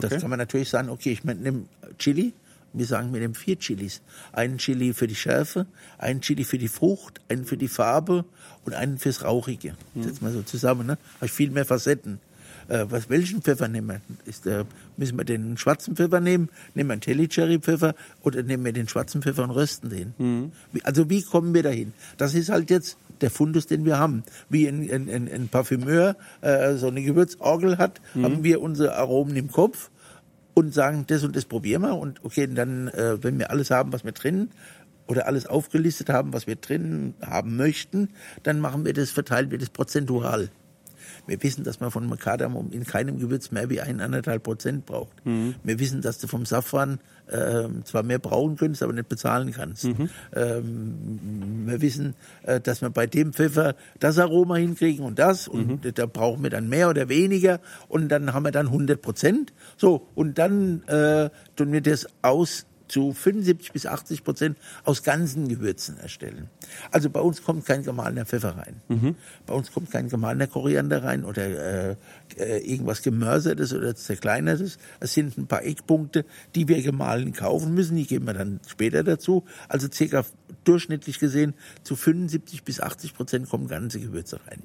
Das kann man natürlich sagen, okay, ich nehme Chili. Wir sagen, wir nehmen vier Chilis. Einen Chili für die Schärfe, einen Chili für die Frucht, einen für die Farbe und einen fürs Rauchige. Mhm. Setzt mal so zusammen, ne? Habe ich viel mehr Facetten. Äh, was, welchen Pfeffer nehmen wir? Ist, äh, müssen wir den schwarzen Pfeffer nehmen? Nehmen wir einen Telly Cherry Pfeffer oder nehmen wir den schwarzen Pfeffer und rösten den? Mhm. Also wie kommen wir dahin? Das ist halt jetzt der Fundus, den wir haben. Wie ein, ein, ein, ein Parfümeur äh, so eine Gewürzorgel hat, Mhm. haben wir unsere Aromen im Kopf und sagen, das und das probieren wir. Und okay, dann, äh, wenn wir alles haben, was wir drin oder alles aufgelistet haben, was wir drin haben möchten, dann machen wir das, verteilen wir das prozentual. Wir wissen, dass man von Macadamum in keinem Gewürz mehr wie eineinhalb Prozent braucht. Wir wissen, dass du vom Safran ähm, zwar mehr brauchen könntest, aber nicht bezahlen kannst. Ähm, wir wissen, äh, dass wir bei dem Pfeffer das Aroma hinkriegen und das und da brauchen wir dann mehr oder weniger und dann haben wir dann 100 Prozent. So, und dann äh, tun wir das aus zu 75 bis 80 Prozent aus ganzen Gewürzen erstellen. Also bei uns kommt kein gemahlener Pfeffer rein. Bei uns kommt kein gemahlener Koriander rein oder äh, äh, irgendwas gemörsertes oder zerkleinertes. Es sind ein paar Eckpunkte, die wir gemahlen kaufen müssen. Die geben wir dann später dazu. Also circa durchschnittlich gesehen zu 75 bis 80 Prozent kommen ganze Gewürze rein.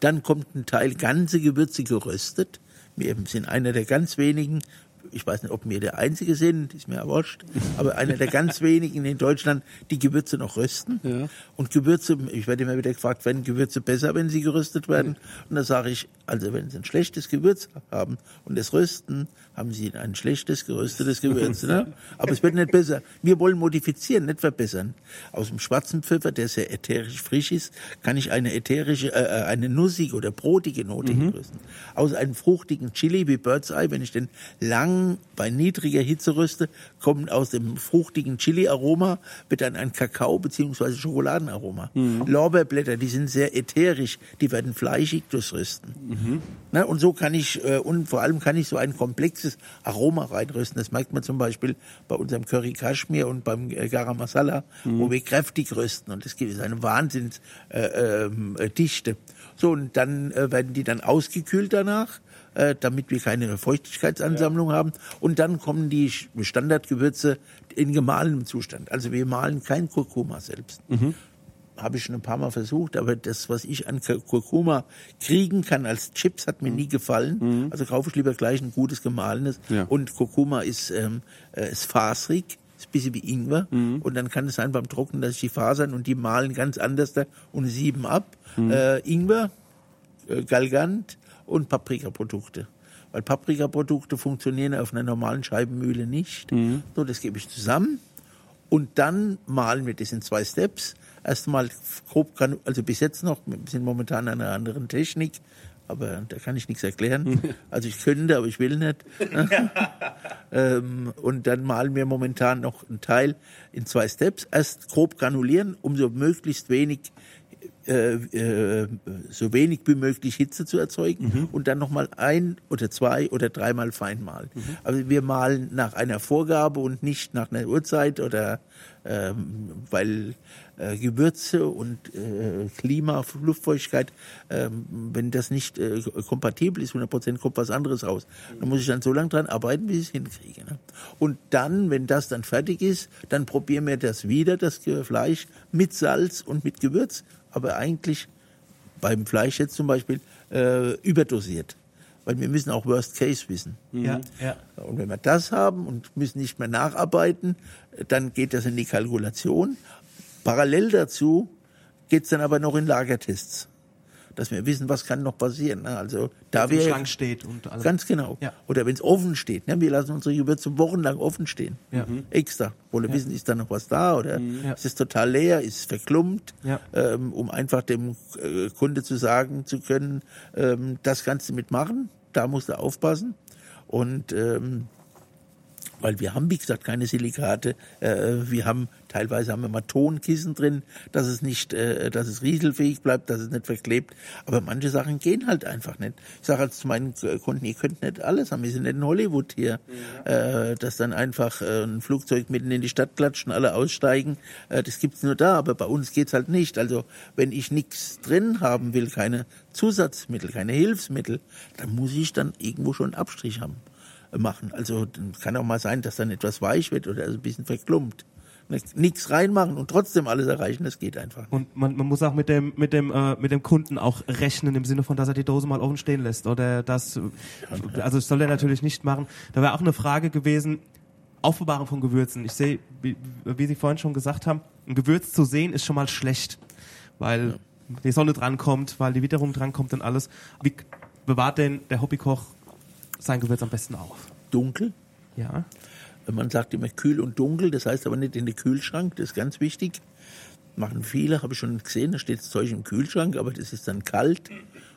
Dann kommt ein Teil ganze Gewürze geröstet. Wir sind einer der ganz wenigen, ich weiß nicht, ob wir der Einzige sind, ist mir erwurscht, aber einer der ganz wenigen in Deutschland, die Gewürze noch rösten. Und Gewürze, ich werde immer wieder gefragt, werden Gewürze besser, wenn sie geröstet werden? Und da sage ich, also wenn sie ein schlechtes Gewürz haben und es rösten, haben sie ein schlechtes geröstetes Gewürz. Ne? Aber es wird nicht besser. Wir wollen modifizieren, nicht verbessern. Aus dem schwarzen Pfeffer, der sehr ätherisch frisch ist, kann ich eine ätherische, äh, eine nussige oder brotige Note rösten. Aus einem fruchtigen Chili wie Bird's Eye, wenn ich den lang bei niedriger Hitze röste, kommt aus dem fruchtigen Chili-Aroma wird dann ein Kakao bzw. Schokoladenaroma. Lorbeerblätter, die sind sehr ätherisch, die werden fleischig durchs Rösten. Ne, und so kann ich, äh, und vor allem kann ich so ein komplexes Aroma reinrösten. Das merkt man zum Beispiel bei unserem Curry Kashmir und beim äh, Garam Masala, wo wir kräftig rösten. Und das gibt es eine Wahnsinnsdichte. Äh, ähm, äh, so, und dann äh, werden die dann ausgekühlt danach äh, damit wir keine Feuchtigkeitsansammlung haben. Und dann kommen die Standardgewürze in gemahlenem Zustand. Also wir mahlen kein Kurkuma selbst. Habe ich schon ein paar Mal versucht, aber das, was ich an Kur- Kurkuma kriegen kann als Chips, hat mir nie gefallen. Also kaufe ich lieber gleich ein gutes gemahlenes. Ja. Und Kurkuma ist, ähm, äh, ist fasrig. Ist ein bisschen wie Ingwer. Und dann kann es sein beim Trocknen, dass ich die Fasern und die mahlen ganz anders da und sieben ab. Äh, Ingwer, äh, Galgant und Paprikaprodukte. Weil Paprikaprodukte funktionieren auf einer normalen Scheibenmühle nicht. So, das gebe ich zusammen. Und dann malen wir das in zwei Steps. Erstmal grob, also bis jetzt noch, wir sind momentan an einer anderen Technik, aber da kann ich nichts erklären. Also ich könnte, aber ich will nicht. ähm, und dann malen wir momentan noch einen Teil in zwei Steps. Erst grob granulieren, um so möglichst wenig äh, äh, so wenig wie möglich Hitze zu erzeugen und dann nochmal ein oder zwei oder dreimal fein malen. Also wir malen nach einer Vorgabe und nicht nach einer Uhrzeit oder ähm, weil äh, Gewürze und äh, Klima, Luftfeuchtigkeit, ähm, wenn das nicht äh, kompatibel ist, 100% kommt was anderes raus. Dann muss ich dann so lange dran arbeiten, bis ich es hinkriege. Ne? Und dann, wenn das dann fertig ist, dann probieren wir das wieder, das Fleisch mit Salz und mit Gewürz, aber eigentlich beim Fleisch jetzt zum Beispiel äh, überdosiert. Weil wir müssen auch Worst Case wissen. Ja, ja. Und wenn wir das haben und müssen nicht mehr nacharbeiten, dann geht das in die Kalkulation. Parallel dazu geht's dann aber noch in Lagertests, dass wir wissen, was kann noch passieren. ne? Also da Im wir Schrank steht und alles. ganz genau. Ja. Oder wenn es offen steht, ne? wir lassen unsere Gewürze wochenlang offen stehen, Ja. Mhm. extra. Wollen Ja. wissen, ist da noch was da oder Ja. ist es total leer, ist es verklumpt, ähm, um einfach dem äh, Kunde zu sagen zu können, ähm, das kannst du mitmachen, da musst du aufpassen und ähm, weil wir haben, wie gesagt, keine Silikate. Äh, wir haben teilweise haben wir mal Tonkissen drin, dass es nicht, äh, dass es rieselfähig bleibt, dass es nicht verklebt. Aber manche Sachen gehen halt einfach nicht. Ich sage halt zu meinen äh, Kunden, ihr könnt nicht alles haben. Wir sind nicht in Hollywood hier, äh, dass dann einfach äh, ein Flugzeug mitten in die Stadt klatscht und alle aussteigen. Äh, das gibt's nur da, aber bei uns geht's halt nicht. Also wenn ich nichts drin haben will, keine Zusatzmittel, keine Hilfsmittel, dann muss ich dann irgendwo schon einen Abstrich haben machen. Also kann auch mal sein, dass dann etwas weich wird oder ein bisschen verklumpt. Nichts reinmachen und trotzdem alles erreichen, das geht einfach. nicht. Und man, man muss auch mit dem, mit dem, äh, mit dem Kunden auch rechnen im Sinne von, dass er die Dose mal offen stehen lässt oder das, also das soll er natürlich nicht machen. Da wäre auch eine Frage gewesen, Aufbewahrung von Gewürzen. Ich sehe, wie, wie Sie vorhin schon gesagt haben, ein Gewürz zu sehen ist schon mal schlecht, weil die Sonne drankommt, weil die Witterung drankommt und alles. Wie bewahrt denn der Hobbykoch sein Gewürz am besten auf? Dunkel. Ja. Man sagt immer kühl und dunkel, das heißt aber nicht in den Kühlschrank, das ist ganz wichtig. Machen viele, habe ich schon gesehen, da steht das Zeug im Kühlschrank, aber das ist dann kalt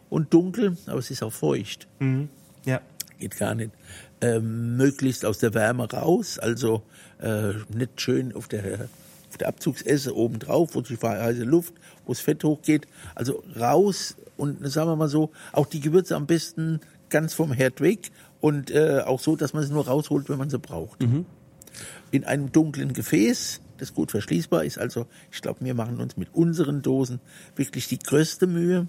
und dunkel, aber es ist auch feucht. Mhm. Ja. Geht gar nicht. Ähm, möglichst aus der Wärme raus, also äh, nicht schön auf der, auf der Abzugsesse oben drauf, wo die heiße Luft, wo das Fett hochgeht. Also raus und sagen wir mal so, auch die Gewürze am besten ganz vom Herd weg und äh, auch so, dass man sie nur rausholt, wenn man sie braucht. In einem dunklen Gefäß, das gut verschließbar ist. Also ich glaube, wir machen uns mit unseren Dosen wirklich die größte Mühe.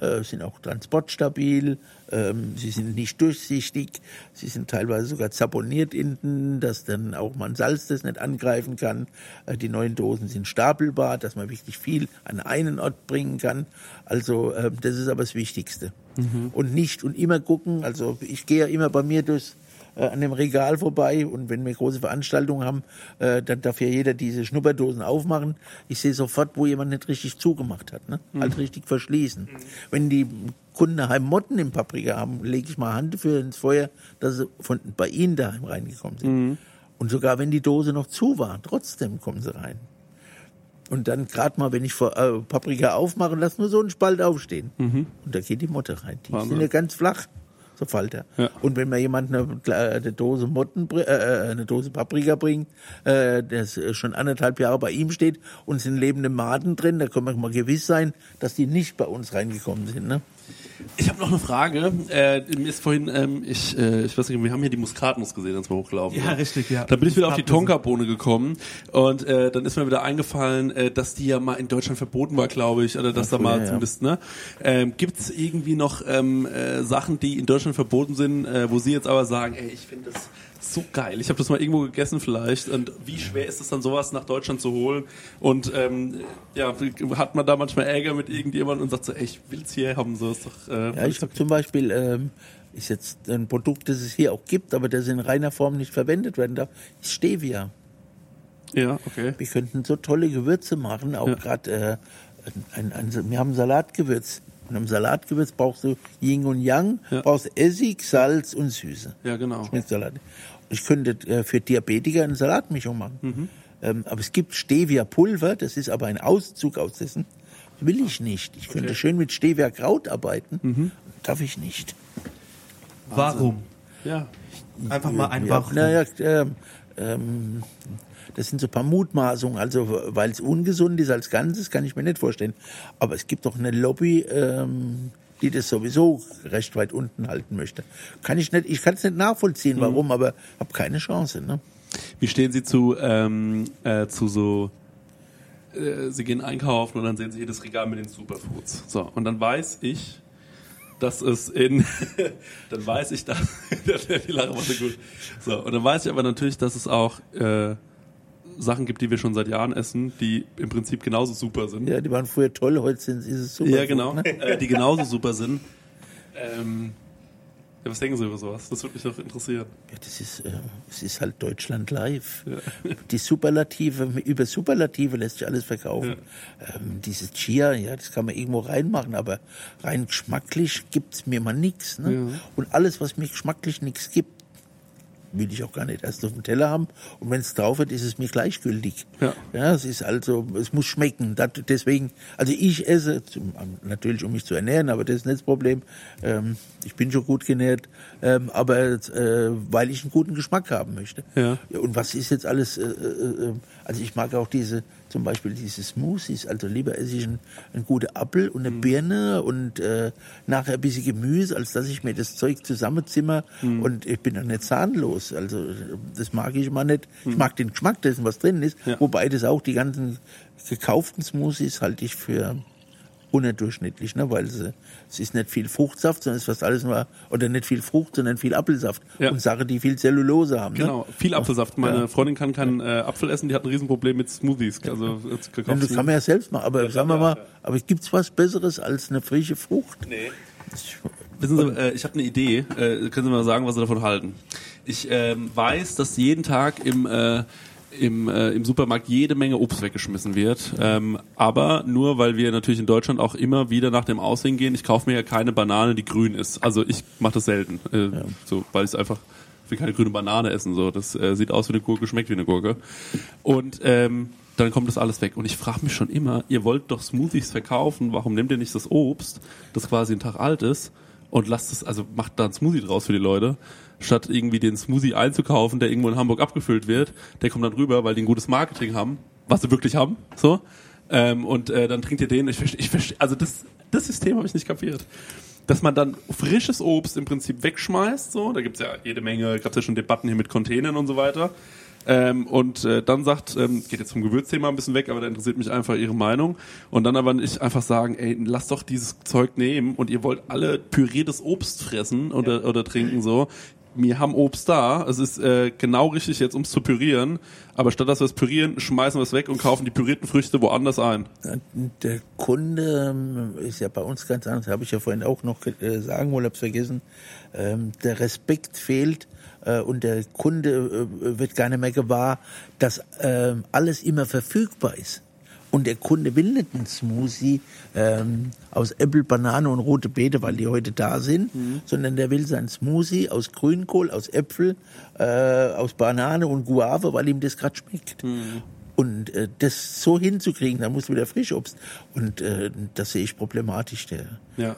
Äh, sind auch transportstabil, ähm, sie sind nicht durchsichtig, sie sind teilweise sogar zaponiert innen, dass dann auch man Salz das nicht angreifen kann. Äh, die neuen Dosen sind stapelbar, dass man wirklich viel an einen Ort bringen kann. Also äh, das ist aber das Wichtigste. Und nicht und immer gucken, also ich gehe ja immer bei mir durchs äh, an dem Regal vorbei und wenn wir große Veranstaltungen haben, äh, dann darf ja jeder diese Schnupperdosen aufmachen. Ich sehe sofort, wo jemand nicht richtig zugemacht hat, ne? halt richtig verschließen. Wenn die Kunden daheim Motten im Paprika haben, lege ich mal Hand für ins Feuer, dass sie von bei ihnen daheim reingekommen sind. Und sogar wenn die Dose noch zu war, trotzdem kommen sie rein. Und dann gerade mal, wenn ich vor, äh, Paprika aufmache, lass nur so einen Spalt aufstehen. Und da geht die Motte rein. Die Wahnsinn. sind ja ganz flach, so Falter. Ja. Und wenn mir jemand eine, kle- eine Dose Motten, br- äh, eine Dose Paprika bringt, äh, das äh, schon anderthalb Jahre bei ihm steht und sind lebende Maden drin, da können wir mal gewiss sein, dass die nicht bei uns reingekommen sind. Ne? Ich habe noch eine Frage. Äh, mir ist vorhin, ähm, ich, äh, ich weiß nicht, wir haben hier die Muskatnuss gesehen, als wir hochgelaufen Ja, richtig, ja. Da bin ich wieder auf die. Tonkabohne gekommen und äh, dann ist mir wieder eingefallen, äh, dass die ja mal in Deutschland verboten war, glaube ich, oder dass Ja, da mal ja. zumindest, ne? Ähm, Gibt es irgendwie noch ähm, äh, Sachen, die in Deutschland verboten sind, äh, wo Sie jetzt aber sagen, ey, ich finde das so geil. Ich habe das mal irgendwo gegessen vielleicht. Und wie schwer ist es dann, sowas nach Deutschland zu holen? Und ähm, ja, hat man da manchmal Ärger mit irgendjemandem und sagt so, ey, ich will's hier haben. So ist doch. Äh, Ja, ich habe zum Beispiel, ähm, ist jetzt ein Produkt, das es hier auch gibt, aber das in reiner Form nicht verwendet werden darf, ist Stevia. ja, okay. Wir könnten so tolle Gewürze machen, auch Ja. gerade äh, ein, ein, wir haben Salatgewürz. Und im Salatgewürz brauchst du Yin und Yang, Ja. brauchst Essig, Salz und Süße. Ja, genau. Schmeckt Salat. Ich könnte äh, für Diabetiker eine Salatmischung machen. Mhm. Ähm, aber es gibt Stevia-Pulver, das ist aber ein Auszug aus dessen. Das will ich nicht. Ich könnte schön mit Stevia-Kraut arbeiten. Mhm. Darf ich nicht. Warum? Ja. Einfach mal ein Ja, naja, ähm, ähm, das sind so ein paar Mutmaßungen. Also, weil es ungesund ist als Ganzes, kann ich mir nicht vorstellen. Aber es gibt doch eine Lobby, ähm, die das sowieso recht weit unten halten möchte. Kann ich nicht, ich kann es nicht nachvollziehen, warum, aber habe keine Chance. Ne? Wie stehen Sie zu, ähm, äh, zu so, äh, Sie gehen einkaufen und dann sehen Sie hier das Regal mit den Superfoods. So, und dann weiß ich, dass es in, dann weiß ich, dass, die Lache war so gut. So, und dann weiß ich aber natürlich, dass es auch, äh, Sachen gibt, die wir schon seit Jahren essen, die im Prinzip genauso super sind. Ja, die waren früher toll, heute sind sie super. Ja, genau. Äh, die genauso super sind. Ähm, ja, was denken Sie über sowas? Das würde mich doch interessieren. Ja, das ist, äh, es ist halt Deutschland live. Die Superlative, über Superlative lässt sich alles verkaufen. Ähm, dieses Chia, ja, das kann man irgendwo reinmachen, aber rein geschmacklich gibt's mir mal nichts. Ne? Ja. Und alles, was mir geschmacklich nichts gibt, will ich auch gar nicht erst auf dem Teller haben. Und wenn es drauf wird, ist es mir gleichgültig. Ja. Ja, es ist also, es muss schmecken. Dat, deswegen, also ich esse, zum, natürlich um mich zu ernähren, aber das ist nicht das Problem. Ähm, ich bin schon gut genährt, ähm, aber äh, weil ich einen guten Geschmack haben möchte. Ja. Und was ist jetzt alles, äh, äh, äh, also ich mag auch diese, zum Beispiel diese Smoothies, also lieber esse ich einen, einen guten Apfel und eine Mhm. Birne und äh, nachher ein bisschen Gemüse, als dass ich mir das Zeug zusammenzimmer Mhm. und ich bin dann nicht zahnlos. Also das mag ich immer nicht. Ich mag den Geschmack dessen, was drin ist, Mhm. Ja. wobei das auch die ganzen gekauften Smoothies halte ich für unterdurchschnittlich, ne? weil sie, es ist nicht viel Fruchtsaft, sondern es ist fast alles nur, oder nicht viel Frucht, sondern viel Apfelsaft Ja. und Sachen, die viel Zellulose haben. Genau, Ne? viel Apfelsaft. Meine Ja. Freundin kann keinen äh, Apfel essen, die hat ein Riesenproblem mit Smoothies. Also Ja, gekauft das kann man ja selbst machen, aber sagen wir mal, aber gibt's was Besseres als eine frische Frucht? Nee. Wissen Sie, äh, ich habe eine Idee. Äh, können Sie mal sagen, was Sie davon halten? Ich ähm, weiß, dass jeden Tag im äh, im, äh, im Supermarkt jede Menge Obst weggeschmissen wird. Ähm, aber nur, weil wir natürlich in Deutschland auch immer wieder nach dem Aussehen gehen. Ich kaufe mir ja keine Banane, die grün ist. Also ich mache das selten. Äh, So, weil ich es einfach will keine grüne Banane essen. So, das äh, sieht aus wie eine Gurke, schmeckt wie eine Gurke. Und ähm, dann kommt das alles weg. Und ich frage mich schon immer, ihr wollt doch Smoothies verkaufen, warum nehmt ihr nicht das Obst, das quasi ein Tag alt ist, und lasst es, also macht da ein Smoothie draus für die Leute, statt irgendwie den Smoothie einzukaufen, der irgendwo in Hamburg abgefüllt wird, der kommt dann rüber, weil die ein gutes Marketing haben, was sie wirklich haben, so. Ähm, und äh, dann trinkt ihr den. Ich verstehe, ich verstehe, also das, das System habe ich nicht kapiert. Dass man dann frisches Obst im Prinzip wegschmeißt, so, da gibt's ja jede Menge, gab's ja schon Debatten hier mit Containern und so weiter. Ähm, und äh, dann sagt, ähm, geht jetzt vom Gewürzthema ein bisschen weg, aber da interessiert mich einfach Ihre Meinung. Und dann aber nicht einfach sagen, ey, lasst doch dieses Zeug nehmen und ihr wollt alle püriertes Obst fressen oder, oder trinken so. Wir haben Obst da, es ist äh, genau richtig jetzt, ums zu pürieren, aber statt dass wir es pürieren, schmeißen wir es weg und kaufen die pürierten Früchte woanders ein. Der Kunde ähm, ist ja bei uns ganz anders, habe ich ja vorhin auch noch äh, sagen wollen, hab's vergessen. Ähm, der Respekt fehlt äh, und der Kunde äh, wird gar nicht mehr gewahr, dass ähm, alles immer verfügbar ist. Und der Kunde will nicht einen Smoothie ähm, aus Äpfel, Banane und rote Beete, weil die heute da sind, sondern der will seinen Smoothie aus Grünkohl, aus Äpfel, äh, aus Banane und Guave, weil ihm das gerade schmeckt. Und äh, das so hinzukriegen, da muss wieder Frischobst. Und äh, das sehe ich problematisch. Der. Ja.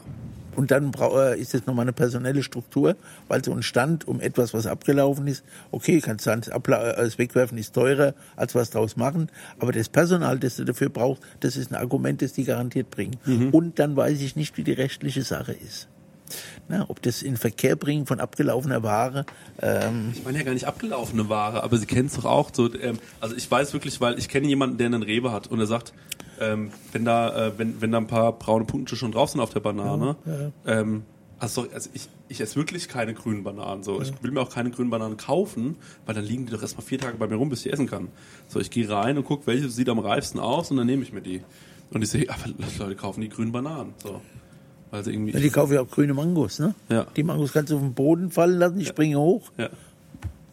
Und dann äh, ist es nochmal eine personelle Struktur, weil so ein Stand um etwas, was abgelaufen ist, okay, kannst du Abla äh, das Wegwerfen ist teurer, als was draus machen, aber das Personal, das du dafür brauchst, das ist ein Argument, das die garantiert bringen. Mhm. Und dann weiß ich nicht, wie die rechtliche Sache ist. Na, ob das in Verkehr bringen von abgelaufener Ware, ähm, Ich meine ja gar nicht abgelaufene Ware, aber Sie kennen es doch auch. So, ähm, also ich weiß wirklich, weil ich kenne jemanden, der einen Rewe hat und er sagt, ähm, wenn da, äh, wenn, wenn da ein paar braune Punkte schon drauf sind auf der Banane, ähm, also, also ich, ich esse wirklich keine grünen Bananen. So, ich will mir auch keine grünen Bananen kaufen, weil dann liegen die doch erstmal vier Tage bei mir rum, bis ich essen kann. So, ich gehe rein und gucke, welche sieht am reifsten aus und dann nehme ich mir die. Und ich sehe, aber Leute kaufen die grünen Bananen. So. Weil sie irgendwie. ja, die kaufen ja auch grüne Mangos, ne? Ja. Die Mangos kannst du auf den Boden fallen lassen, die springen hoch, ja.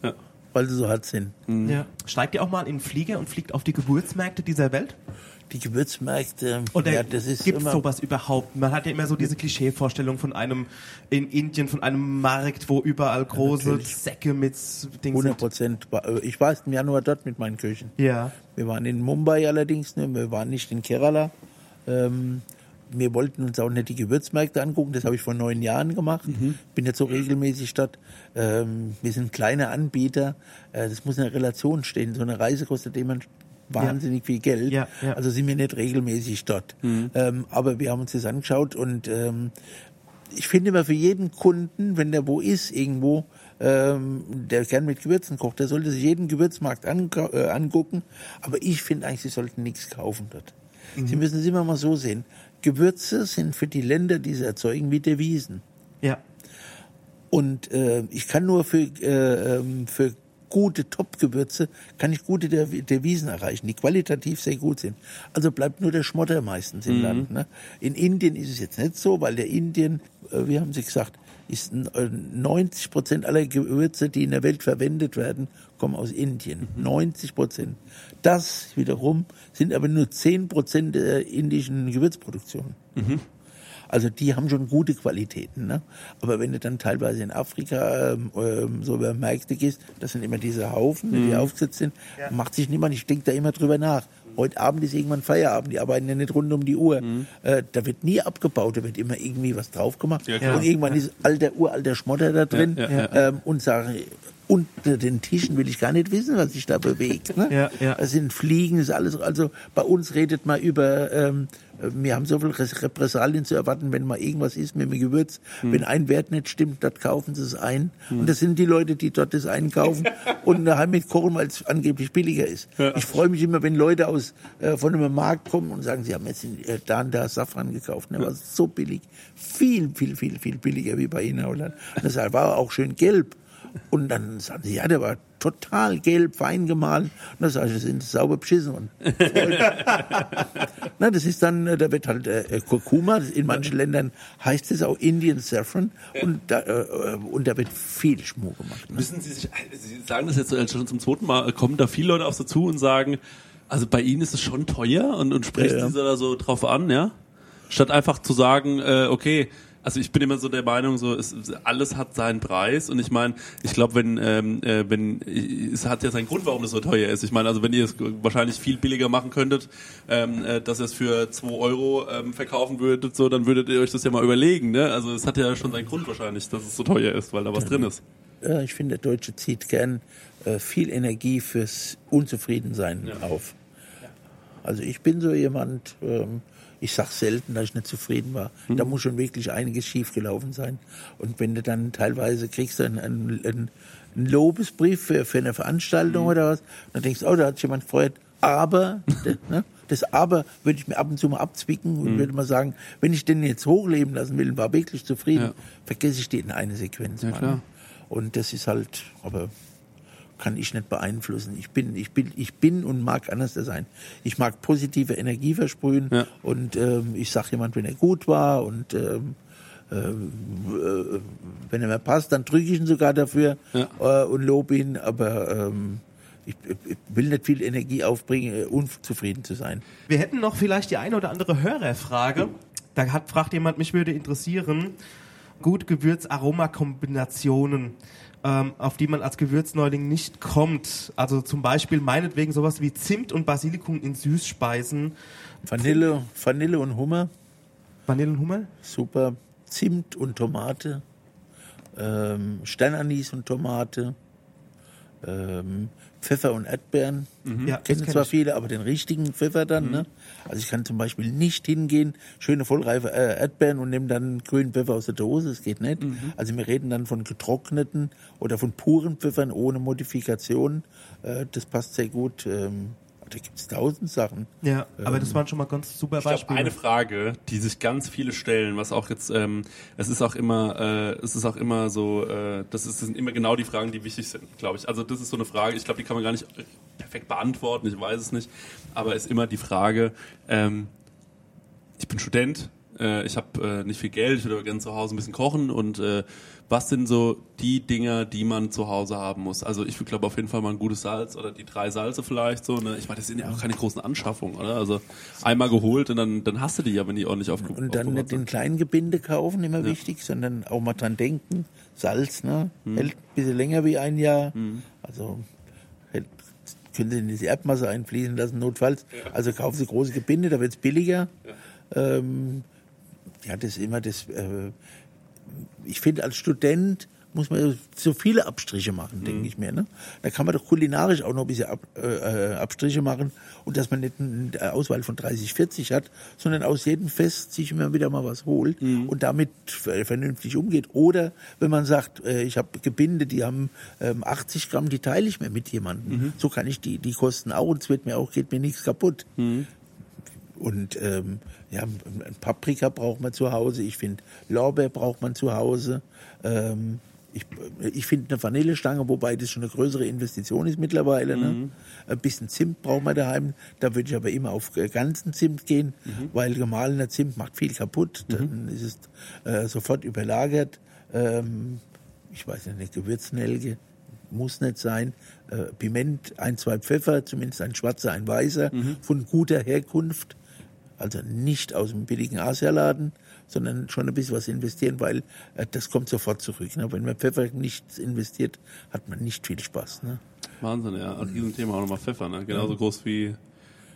Ja. weil sie so hart sind. Ja. Steigt ihr auch mal in den Flieger und fliegt auf die Geburtsmärkte dieser Welt? Die Gewürzmärkte, Oder ja, das ist immer, sowas überhaupt? Man hat ja immer so diese Klischeevorstellung von einem in Indien, von einem Markt, wo überall große natürlich. Säcke mit Dingen 100 sind. Prozent. Ich war erst im Januar dort mit meinen Köchen. Ja. Wir waren in Mumbai allerdings, ne? wir waren nicht in Kerala. Ähm, wir wollten uns auch nicht die Gewürzmärkte angucken, das habe ich vor neun Jahren gemacht. Bin jetzt so regelmäßig dort. Ähm, wir sind kleine Anbieter. Äh, das muss in einer Relation stehen. So eine Reise kostet jemand wahnsinnig viel Geld. Ja, ja. Also sind wir nicht regelmäßig dort. Ähm, aber wir haben uns das angeschaut und ähm, ich finde immer für jeden Kunden, wenn der wo ist, irgendwo, ähm, der gern mit Gewürzen kocht, der sollte sich jeden Gewürzmarkt äh, angucken. Aber ich finde eigentlich, sie sollten nichts kaufen dort. Sie müssen es immer mal so sehen. Gewürze sind für die Länder, die sie erzeugen, wie Devisen. Ja. Und äh, ich kann nur für, äh, ähm, für gute Top-Gewürze, kann ich gute De- Devisen erreichen, die qualitativ sehr gut sind. Also bleibt nur der Schmotter meistens im Land. Ne? In Indien ist es jetzt nicht so, weil der Indien, äh, wie haben Sie gesagt, ist äh, 90 Prozent aller Gewürze, die in der Welt verwendet werden, kommen aus Indien. 90 Prozent. Das wiederum sind aber nur 10 Prozent der indischen Gewürzproduktion. Also die haben schon gute Qualitäten. Ne? Aber wenn du dann teilweise in Afrika ähm, ähm, so über Märkte gehst, das sind immer diese Haufen, die aufgesetzt sind, macht sich niemand, ich denke da immer drüber nach. Heute Abend ist irgendwann Feierabend, die arbeiten ja nicht rund um die Uhr. Äh, da wird nie abgebaut, da wird immer irgendwie was drauf gemacht. Ja, und irgendwann ist alter, uralter Schmotter da drin Ja, ja, Ähm, und sagen, unter den Tischen will ich gar nicht wissen, was sich da bewegt. Ne? Ja, ja. Das sind Fliegen, das ist alles. Also bei uns redet man über, ähm, wir haben so viel Res- Repressalien zu erwarten, wenn mal irgendwas ist mit dem Gewürz. Hm. Wenn ein Wert nicht stimmt, dort kaufen sie es ein. Und das sind die Leute, die dort das einkaufen und daheim mit kochen, weil es angeblich billiger ist. Ich freue mich immer, wenn Leute aus äh, von einem Markt kommen und sagen, sie haben jetzt in, äh, da und da Safran gekauft. Der war so billig. Viel, viel, viel, viel billiger wie bei Ihnen Holland. Und das war auch schön gelb. Und dann sagen sie, ja, der war total gelb, fein gemahlen. Und dann sage ich, das sind sauber beschissen. Und Na, das ist dann, äh, da wird halt äh, Kurkuma, das- in manchen Ländern heißt es auch Indian Saffron. Und da, äh, und da wird viel Schmuh gemacht. Ne? Müssen Sie sich, Sie sagen das jetzt äh, schon zum zweiten Mal, kommen da viele Leute auf Sie zu und sagen, also bei Ihnen ist es schon teuer und, und sprechen Ja, ja. Sie da so drauf an, ja? Statt einfach zu sagen, äh, okay, also ich bin immer so der Meinung, so es, alles hat seinen Preis und ich meine, ich glaube, wenn ähm, äh, wenn es hat ja seinen Grund, warum es so teuer ist. Ich meine, also wenn ihr es wahrscheinlich viel billiger machen könntet, ähm, äh, dass ihr es für 2 Euro ähm, verkaufen würdet, so dann würdet ihr euch das ja mal überlegen, ne? Also es hat ja schon seinen Grund wahrscheinlich, dass es so teuer ist, weil da was drin ist. Ja, ich finde, der Deutsche zieht gern äh, viel Energie fürs Unzufriedensein auf. Also ich bin so jemand, ähm, ich sag selten, dass ich nicht zufrieden war. Da muss schon wirklich einiges schiefgelaufen sein. Und wenn du dann teilweise kriegst einen, einen, einen Lobesbrief für, für eine Veranstaltung oder was, dann denkst du, oh, da hat sich jemand gefreut. Aber, ne, das Aber würde ich mir ab und zu mal abzwicken und würde mal sagen, wenn ich den jetzt hochleben lassen will und war wirklich zufrieden, Ja. vergesse ich den eine Sequenz Ja? Und das ist halt, aber kann ich nicht beeinflussen. Ich bin, ich bin, ich bin und mag anders sein. Ich mag positive Energie versprühen Ja. und ähm, ich sag jemand, wenn er gut war und ähm, äh, äh, wenn er mir passt, dann drücke ich ihn sogar dafür Ja. äh, und lobe ihn, aber ähm, ich, ich will nicht viel Energie aufbringen, äh, unzufrieden zu sein. Wir hätten noch vielleicht die eine oder andere Hörerfrage. Da hat, fragt jemand, mich würde interessieren, gut Gewürz-Aroma-Kombinationen, ähm, auf die man als Gewürzneuling nicht kommt. Also zum Beispiel meinetwegen sowas wie Zimt und Basilikum in Süßspeisen. Vanille, Vanille und Hummer, Vanillenhummel? super. Zimt und Tomate, ähm, Sternanis und Tomate, ähm, Pfeffer und Erdbeeren. Ja, das Kennen kenn zwar ich. viele, aber den richtigen Pfeffer dann. Ne? Also ich kann zum Beispiel nicht hingehen, schöne vollreife äh, Erdbeeren und nehme dann grünen Pfeffer aus der Dose. Das geht nicht. Also wir reden dann von getrockneten oder von puren Pfeffern ohne Modifikation. Äh, das passt sehr gut. Ähm, da gibt es tausend Sachen. Ja, aber das waren schon mal ganz super Ich glaube, Beispiele. eine Frage, die sich ganz viele stellen, was auch jetzt, ähm, es ist auch immer, äh, es ist auch immer so, äh, das, ist, das sind immer genau die Fragen, die wichtig sind, glaube ich. Also das ist so eine Frage, ich glaube, die kann man gar nicht perfekt beantworten, ich weiß es nicht, aber ist immer die Frage, ähm, ich bin Student, äh, ich habe äh, nicht viel Geld, ich würde aber gerne zu Hause ein bisschen kochen und äh, was sind so die Dinger, die man zu Hause haben muss? Also ich glaube auf jeden Fall mal ein gutes Salz oder die drei Salze vielleicht so. Ne? Ich meine, das sind ja auch keine großen Anschaffungen, oder? Also einmal geholt und dann, dann hast du die ja, wenn die ordentlich aufge Und dann nicht den kleinen Gebinde kaufen, immer wichtig, sondern auch mal dran denken. Salz, ne? Hält ein bisschen länger wie ein Jahr. Also hält, können Sie in diese Erdmasse einfließen lassen, notfalls. Also kaufen Sie große Gebinde, da wird's billiger. Ähm, ja, das ist immer das. Äh, ich finde, als Student muss man so viele Abstriche machen, denke Mhm. ich mir. Ne? Da kann man doch kulinarisch auch noch ein bisschen Ab, äh, Abstriche machen und dass man nicht eine Auswahl von 30, 40 hat, sondern aus jedem Fest sich immer wieder mal was holt Mhm. und damit ver- vernünftig umgeht. Oder wenn man sagt, äh, ich habe Gebinde, die haben ähm, 80 Gramm, die teile ich mir mit jemandem. Mhm. So kann ich die, die kosten auch und es wird mir auch, geht mir nichts kaputt. Und ähm, ja, Paprika braucht man zu Hause. Ich finde, Lorbeer braucht man zu Hause. Ähm, ich ich finde eine Vanillestange, wobei das schon eine größere Investition ist mittlerweile. Ne? Ein bisschen Zimt braucht man daheim. Da würde ich aber immer auf äh, ganzen Zimt gehen, weil gemahlener Zimt macht viel kaputt. Dann ist es äh, sofort überlagert. Ähm, ich weiß nicht, eine Gewürznelke muss nicht sein. Äh, Piment, ein, zwei Pfeffer, zumindest ein schwarzer, ein weißer, von guter Herkunft. Also nicht aus dem billigen Asialaden, sondern schon ein bisschen was investieren, weil äh, das kommt sofort zurück. Ne? Wenn man Pfeffer nichts investiert, hat man nicht viel Spaß. Ne? Wahnsinn, ja. Ein Riesenthema auch nochmal Pfeffer, ne? Genauso groß wie,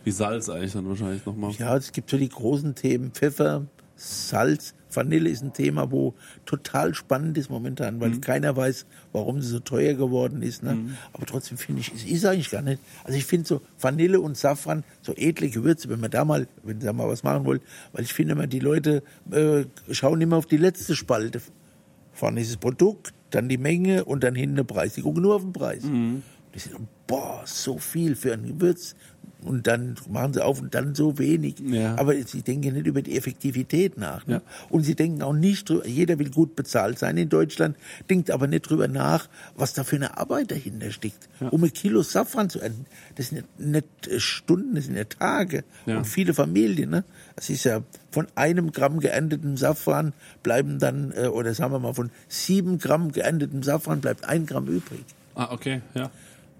wie Salz eigentlich dann wahrscheinlich nochmal. Ja, es gibt so die großen Themen Pfeffer, Salz, Vanille ist ein Thema, wo total spannend ist momentan, weil keiner weiß, warum sie so teuer geworden ist. Ne? Aber trotzdem finde ich, es ist eigentlich gar nicht. Also ich finde so Vanille und Safran, so edle Gewürze, wenn man da mal, wenn ihr da mal was machen wollt, weil ich finde immer, die Leute äh, schauen immer auf die letzte Spalte. Vorne ist das Produkt, dann die Menge und dann hinten der Preis. Die gucken nur auf den Preis. Die sagen, boah, so viel für ein Gewürz. Und dann machen sie auf und dann so wenig. Ja. Aber sie denken nicht über die Effektivität nach. Ne? Ja. Und sie denken auch nicht drüber, jeder will gut bezahlt sein in Deutschland, denkt aber nicht drüber nach, was da für eine Arbeit dahinter steckt. Um ein Kilo Safran zu ernten, das sind nicht, nicht äh, Stunden, das sind ja Tage. Ja. Und viele Familien, ne? Das ist ja von einem Gramm geerntetem Safran bleiben dann, äh, oder sagen wir mal, von sieben Gramm geerntetem Safran bleibt ein Gramm übrig. Ah, okay, ja.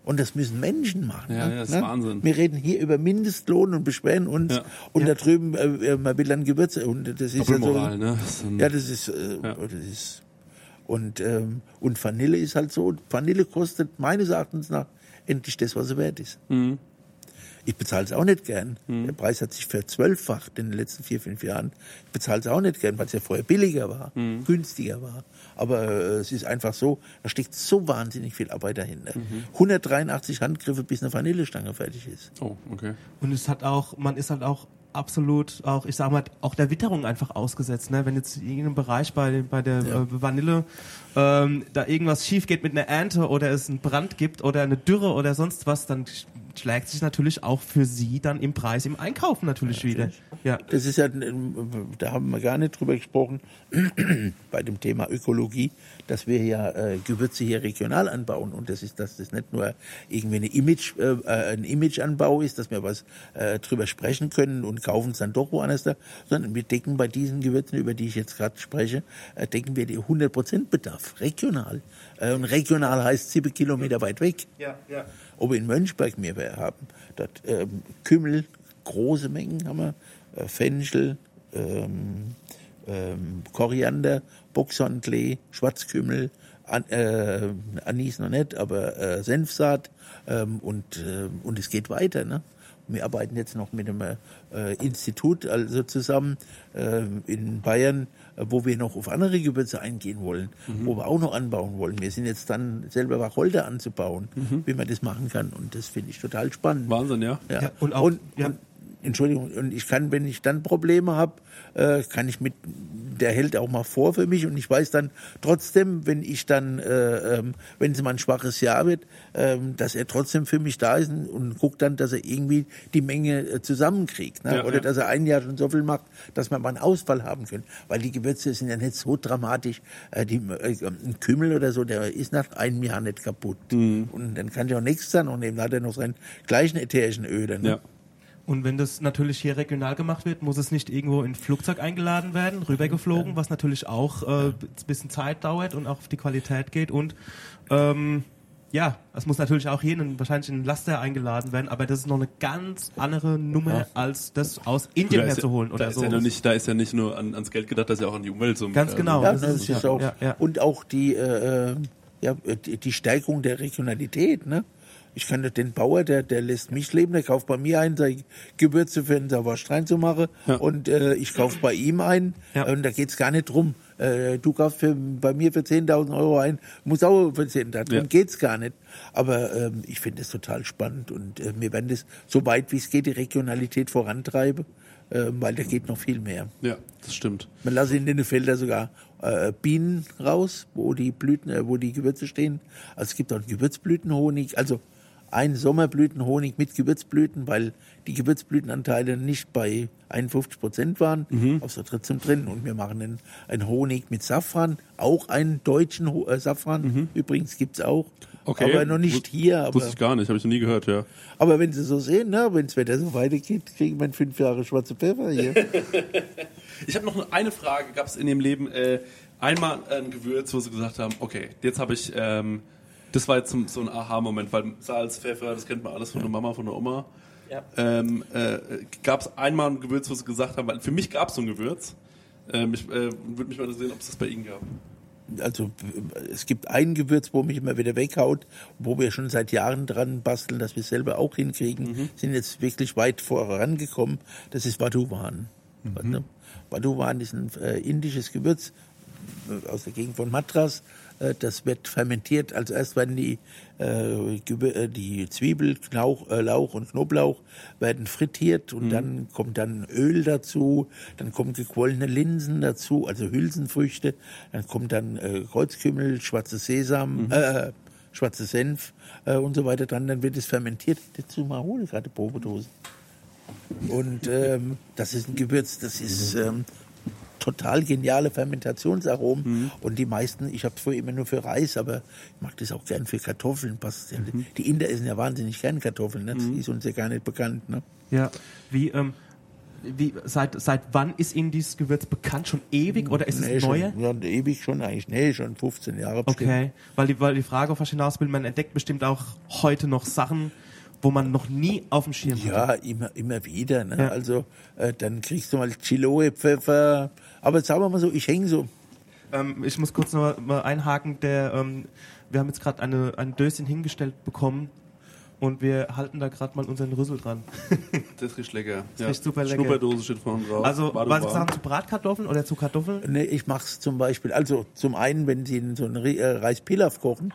Und das müssen Menschen machen. Ja, ne? ja, das ist Ne? Wahnsinn. Wir reden hier über Mindestlohn und beschweren uns. Ja. Und da drüben, äh, äh, man will dann Gewürze. Und das ist ja so. Ne? Das ist ein- Ja, das ist, äh, Ja. das ist. Und, ähm, und Vanille ist halt so. Vanille kostet meines Erachtens nach endlich das, was sie wert ist. Mhm. Ich bezahle es auch nicht gern. Der Preis hat sich verzwölffacht in den letzten vier, fünf Jahren. Ich bezahle es auch nicht gern, weil es ja vorher billiger war, Mhm. günstiger war. Aber äh, es ist einfach so, da steckt so wahnsinnig viel Arbeit dahinter. Mhm. 183 Handgriffe, bis eine Vanillestange fertig ist. Oh, okay. Und es hat auch, man ist halt auch absolut auch, ich sag mal, auch der Witterung einfach ausgesetzt. Ne? Wenn jetzt in irgendeinem Bereich bei, bei der Ja. äh, Vanille ähm, da irgendwas schief geht mit einer Ernte oder es einen Brand gibt oder eine Dürre oder sonst was, dann schlägt sich natürlich auch für sie dann im Preis im Einkaufen natürlich wieder. Ja. Das ist ja, ähm, da haben wir gar nicht drüber gesprochen, bei dem Thema Ökologie, dass wir ja äh, Gewürze hier regional anbauen und das ist, dass das nicht nur irgendwie eine Image, äh, äh, ein Imageanbau ist, dass wir was äh, drüber sprechen können und kaufen es dann doch woanders da, sondern wir decken bei diesen Gewürzen, über die ich jetzt gerade spreche, äh, decken wir die 100% Bedarf, regional. Äh, und regional heißt sieben Kilometer weit weg. Ja, ja. Ob wir in Mönchberg mehr haben, dort ähm, Kümmel, große Mengen haben wir, äh, Fenchel, ähm, ähm, Koriander, Boxhornklee, Schwarzkümmel, An, äh, Anis noch nicht, aber äh, Senfsaat ähm, und, äh, und es geht weiter. Ne? Wir arbeiten jetzt noch mit einem äh, Institut also zusammen äh, in Bayern, wo wir noch auf andere Gewürze eingehen wollen, wo wir auch noch anbauen wollen. Wir sind jetzt dann selber Wacholder anzubauen, wie man das machen kann. Und das finde ich total spannend. Wahnsinn, ja. Ja. Ja, und auch- und, ja. und, Entschuldigung, und ich kann, wenn ich dann Probleme habe, äh, kann ich mit, der hält auch mal vor für mich und ich weiß dann trotzdem, wenn ich dann, äh, ähm, wenn es mal ein schwaches Jahr wird, ähm, dass er trotzdem für mich da ist und, und guckt dann, dass er irgendwie die Menge äh, zusammenkriegt. Ne? Ja, Oder ja. dass er ein Jahr schon so viel macht, dass wir mal einen Ausfall haben können. Weil die Gewürze sind ja nicht so dramatisch. Äh, die, äh, ein Kümmel oder so, der ist nach einem Jahr nicht kaputt. Mhm. Und dann kann ich auch nächstes Jahr noch nehmen. Da hat er noch seinen gleichen ätherischen Öl. Ne? Ja. Und wenn das natürlich hier regional gemacht wird, muss es nicht irgendwo in ein Flugzeug eingeladen werden, rübergeflogen, was natürlich auch äh, ein bisschen Zeit dauert und auch auf die Qualität geht. Und ähm, ja, es muss natürlich auch hier in, wahrscheinlich in ein Laster eingeladen werden, aber das ist noch eine ganz andere Nummer, als das aus Indien Da ist herzuholen da oder ist so. Ja nur nicht, da ist ja nicht nur an, ans Geld gedacht, da ist ja auch an die Umwelt so. Ganz genau. Ja, das das ist- ist ja, auch. ja, ja. Und auch die, äh, äh, ja, die, die Steigerung der Regionalität. Ne? Ich kann nicht den Bauer, der, der lässt mich leben, der kauft bei mir ein, seine Gewürze für den Sauerst reinzumachen Ja. und äh, ich kaufe bei ihm ein Ja. und da geht's gar nicht drum. Äh, du kaufst für, bei mir für 10.000 Euro ein, muss auch für 10.000, darum Ja. geht's gar nicht. Aber ähm, ich finde es total spannend und äh, wir werden das so weit wie es geht, die Regionalität vorantreiben, äh, weil da geht noch viel mehr. Ja, das stimmt. Man lasse in den Feldern sogar äh, Bienen raus, wo die Blüten, äh, wo die Gewürze stehen. Also es gibt auch einen Gewürzblütenhonig, also ein Sommerblütenhonig mit Gewürzblüten, weil die Gewürzblütenanteile nicht bei 51 Prozent waren, Mhm. außer trotzdem drin. Und wir machen einen, einen Honig mit Safran, auch einen deutschen Ho äh, Safran. Übrigens gibt's auch. Mhm. Okay. Aber noch nicht Wus- hier. Aber, Wusste ich gar nicht, habe ich noch nie gehört, ja. aber wenn Sie so sehen, ne, wenn das Wetter so weitergeht, kriegen wir fünf Jahre schwarze Pfeffer hier. Ich habe noch eine Frage. Gab es in Ihrem Leben äh, einmal ein Gewürz, wo Sie gesagt haben, okay, jetzt habe ich, ähm, das war jetzt so, ein Aha-Moment, weil Salz, Pfeffer, das kennt man alles von der Mama, von der Oma. Ja. Ähm, äh, gab es einmal ein Gewürz, wo Sie gesagt haben, weil für mich gab es so ein Gewürz. Ähm, ich äh, würde mich mal interessieren, ob es das bei Ihnen gab. also es gibt ein Gewürz, wo mich immer wieder weghaut, wo wir schon seit Jahren dran basteln, dass wir es selber auch hinkriegen, sind jetzt wirklich weit vorangekommen. Das ist Vaduvan. Ne? Vaduvan ist ein äh, indisches Gewürz äh, aus der Gegend von Madras. Äh, das wird fermentiert. Also erst werden die, äh, äh, die Zwiebel, Lauch, äh, Lauch und Knoblauch werden frittiert und dann kommt dann Öl dazu, dann kommen gequollene Linsen dazu, also Hülsenfrüchte, dann kommt dann äh, Kreuzkümmel, schwarze Sesam, äh, schwarze Senf äh, und so weiter dran, dann wird es fermentiert. Dazu mal hole gerade Probedose. Und ähm, das ist ein Gewürz, das ist ähm, total geniale Fermentationsaromen. Und die meisten, ich habe es vorher immer nur für Reis, aber ich mag das auch gern für Kartoffeln. Passt ja. Die Inder essen ja wahnsinnig gern Kartoffeln, ne? das ist uns ja gar nicht bekannt. Ne? Ja. Wie, ähm, wie, seit, seit wann ist Ihnen dieses Gewürz bekannt? Schon ewig oder ist nee, es? Schon, ja, ewig schon eigentlich. Nee, schon 15 Jahre bestimmt. Okay, weil die, weil die Frage auf hinaus will, man entdeckt bestimmt auch heute noch Sachen, wo man noch nie auf dem Schirm Ja, hatte. immer, immer wieder. Ne? Ja. Also äh, dann kriegst du mal Chiloe-Pfeffer. Aber sagen wir mal so, ich hänge so. Ähm, ich muss kurz noch mal einhaken, der, ähm, wir haben jetzt gerade eine, ein Döschen hingestellt bekommen und wir halten da gerade mal unseren Rüssel dran. Das riecht lecker. Das riecht super lecker. Schnupperdose steht vorne drauf. Also, War was sagen zu Bratkartoffeln oder zu Kartoffeln? Nee, ich mach's zum Beispiel. Also zum einen, wenn Sie so einen äh, Reispilaf kochen,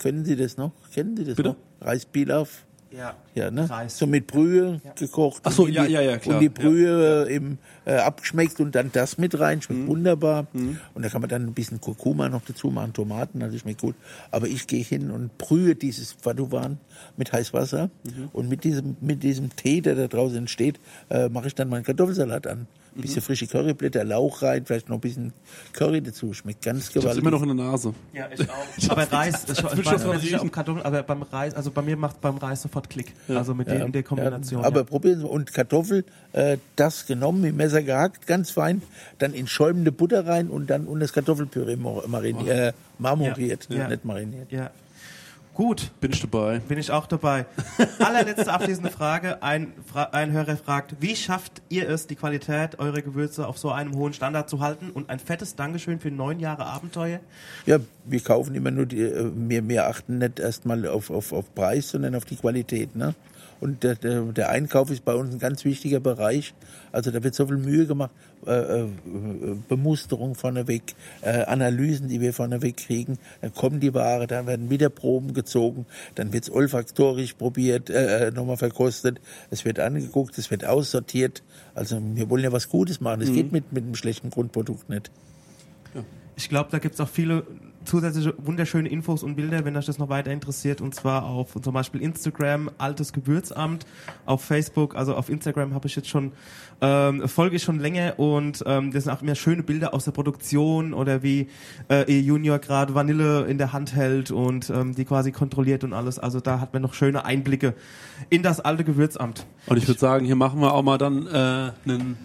können Sie das noch? Kennen Sie das Bitte? noch? Reispilaf. Ja. Ja, ne? Reis. So mit Brühe gekocht. Ach so, ja, die, ja, ja, klar. Und die Brühe äh, im, äh, abgeschmeckt und dann das mit rein. Schmeckt wunderbar. Und da kann man dann ein bisschen Kurkuma noch dazu machen, Tomaten, also schmeckt gut. Aber ich gehe hin und brühe dieses Vaduvan mit Heißwasser. Und mit diesem, mit diesem Tee, der da draußen entsteht, äh, mache ich dann meinen Kartoffelsalat an. Ein bisschen frische Curryblätter, Lauch rein, vielleicht noch ein bisschen Curry dazu. Schmeckt ganz Ich hab's gewaltig. immer noch in der Nase. Ja, ich auch. aber Reis, ich, ich ob Kartoffeln, aber beim Reis, also bei mir macht beim Reis sofort Klick. Also mit dem, in der Kombination. Ja, aber ja. probieren Sie und Kartoffel, äh, das genommen, mit Messer gehackt, ganz fein, dann in schäumende Butter rein und dann und das Kartoffelpüree mar- mariniert, äh, marmoriert, Ja. nicht mariniert. ja. Gut, Bin ich dabei. bin ich auch dabei. Allerletzte abschließende Frage. Ein, Fra ein Hörer fragt, wie schafft ihr es, die Qualität eurer Gewürze auf so einem hohen Standard zu halten? Und ein fettes Dankeschön für neun Jahre Abenteuer. Ja, wir kaufen immer nur die, äh, wir, wir achten nicht erstmal auf, auf, auf Preis, sondern auf die Qualität. Ne? Und der, der, der Einkauf ist bei uns ein ganz wichtiger Bereich. Also da wird so viel Mühe gemacht, äh, äh, Bemusterung vorneweg, äh, Analysen, die wir vorneweg kriegen. Dann kommen die Ware, dann werden wieder Proben gezogen, dann wird's olfaktorisch probiert, äh, äh, nochmal verkostet, es wird angeguckt, es wird aussortiert. Also wir wollen ja was Gutes machen. Es geht mit, mit einem schlechten Grundprodukt nicht. Ich glaube, da gibt es auch viele zusätzliche wunderschöne Infos und Bilder, wenn euch das noch weiter interessiert. Und zwar auf zum Beispiel Instagram, Altes Gewürzamt, auf Facebook, also auf Instagram habe ich jetzt schon, ähm, folge ich schon länger und ähm, das sind auch immer schöne Bilder aus der Produktion oder wie äh, ihr Junior gerade Vanille in der Hand hält und ähm, die quasi kontrolliert und alles. Also da hat man noch schöne Einblicke in das alte Gewürzamt. Und ich würde sagen, hier machen wir auch mal dann äh, einen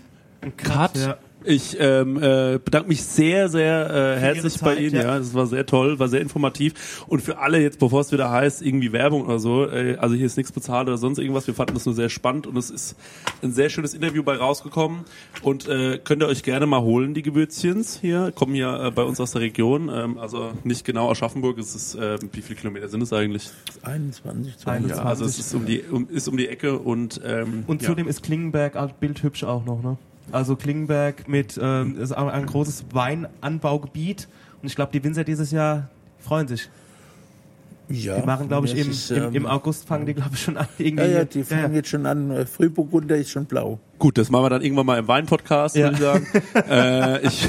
Cut. Ja. Ich ähm, äh, bedanke mich sehr, sehr äh, herzlich bei Ihnen. ja. Ja. das war sehr toll, war sehr informativ. Und für alle jetzt, bevor es wieder heißt, irgendwie Werbung oder so, äh, also hier ist nichts bezahlt oder sonst irgendwas. Wir fanden das nur sehr spannend und es ist ein sehr schönes Interview bei rausgekommen. Und äh, könnt ihr euch gerne mal holen, die Gewürzchens hier, kommen ja äh, bei uns aus der Region. Ähm, also nicht genau Aschaffenburg, es ist, äh, wie viele Kilometer sind es eigentlich? 21, 20 Ja, also es ist um die, um, ist um die Ecke und ähm, Und ja. zudem ist Klingenberg als bildhübsch auch noch, ne? Also Klingenberg mit ähm, ist auch ein großes Weinanbaugebiet und ich glaube, die Winzer dieses Jahr freuen sich. Ja, Die machen, glaube ich, das im, ist, im, ähm, im August fangen die, glaube ich, schon an. Irgendwie Ja, ja, die fangen jetzt schon an. Äh, Frühburgunder ist schon blau. Gut, das machen wir dann irgendwann mal im Wein-Podcast, Ja. würde ich sagen. äh, ich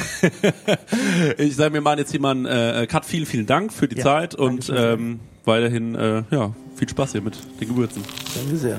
ich sage, wir machen jetzt hier mal einen äh, Cut. Vielen, vielen Dank für die Ja, Zeit und ähm, weiterhin äh, ja, viel Spaß hier mit den Gewürzen. Danke sehr.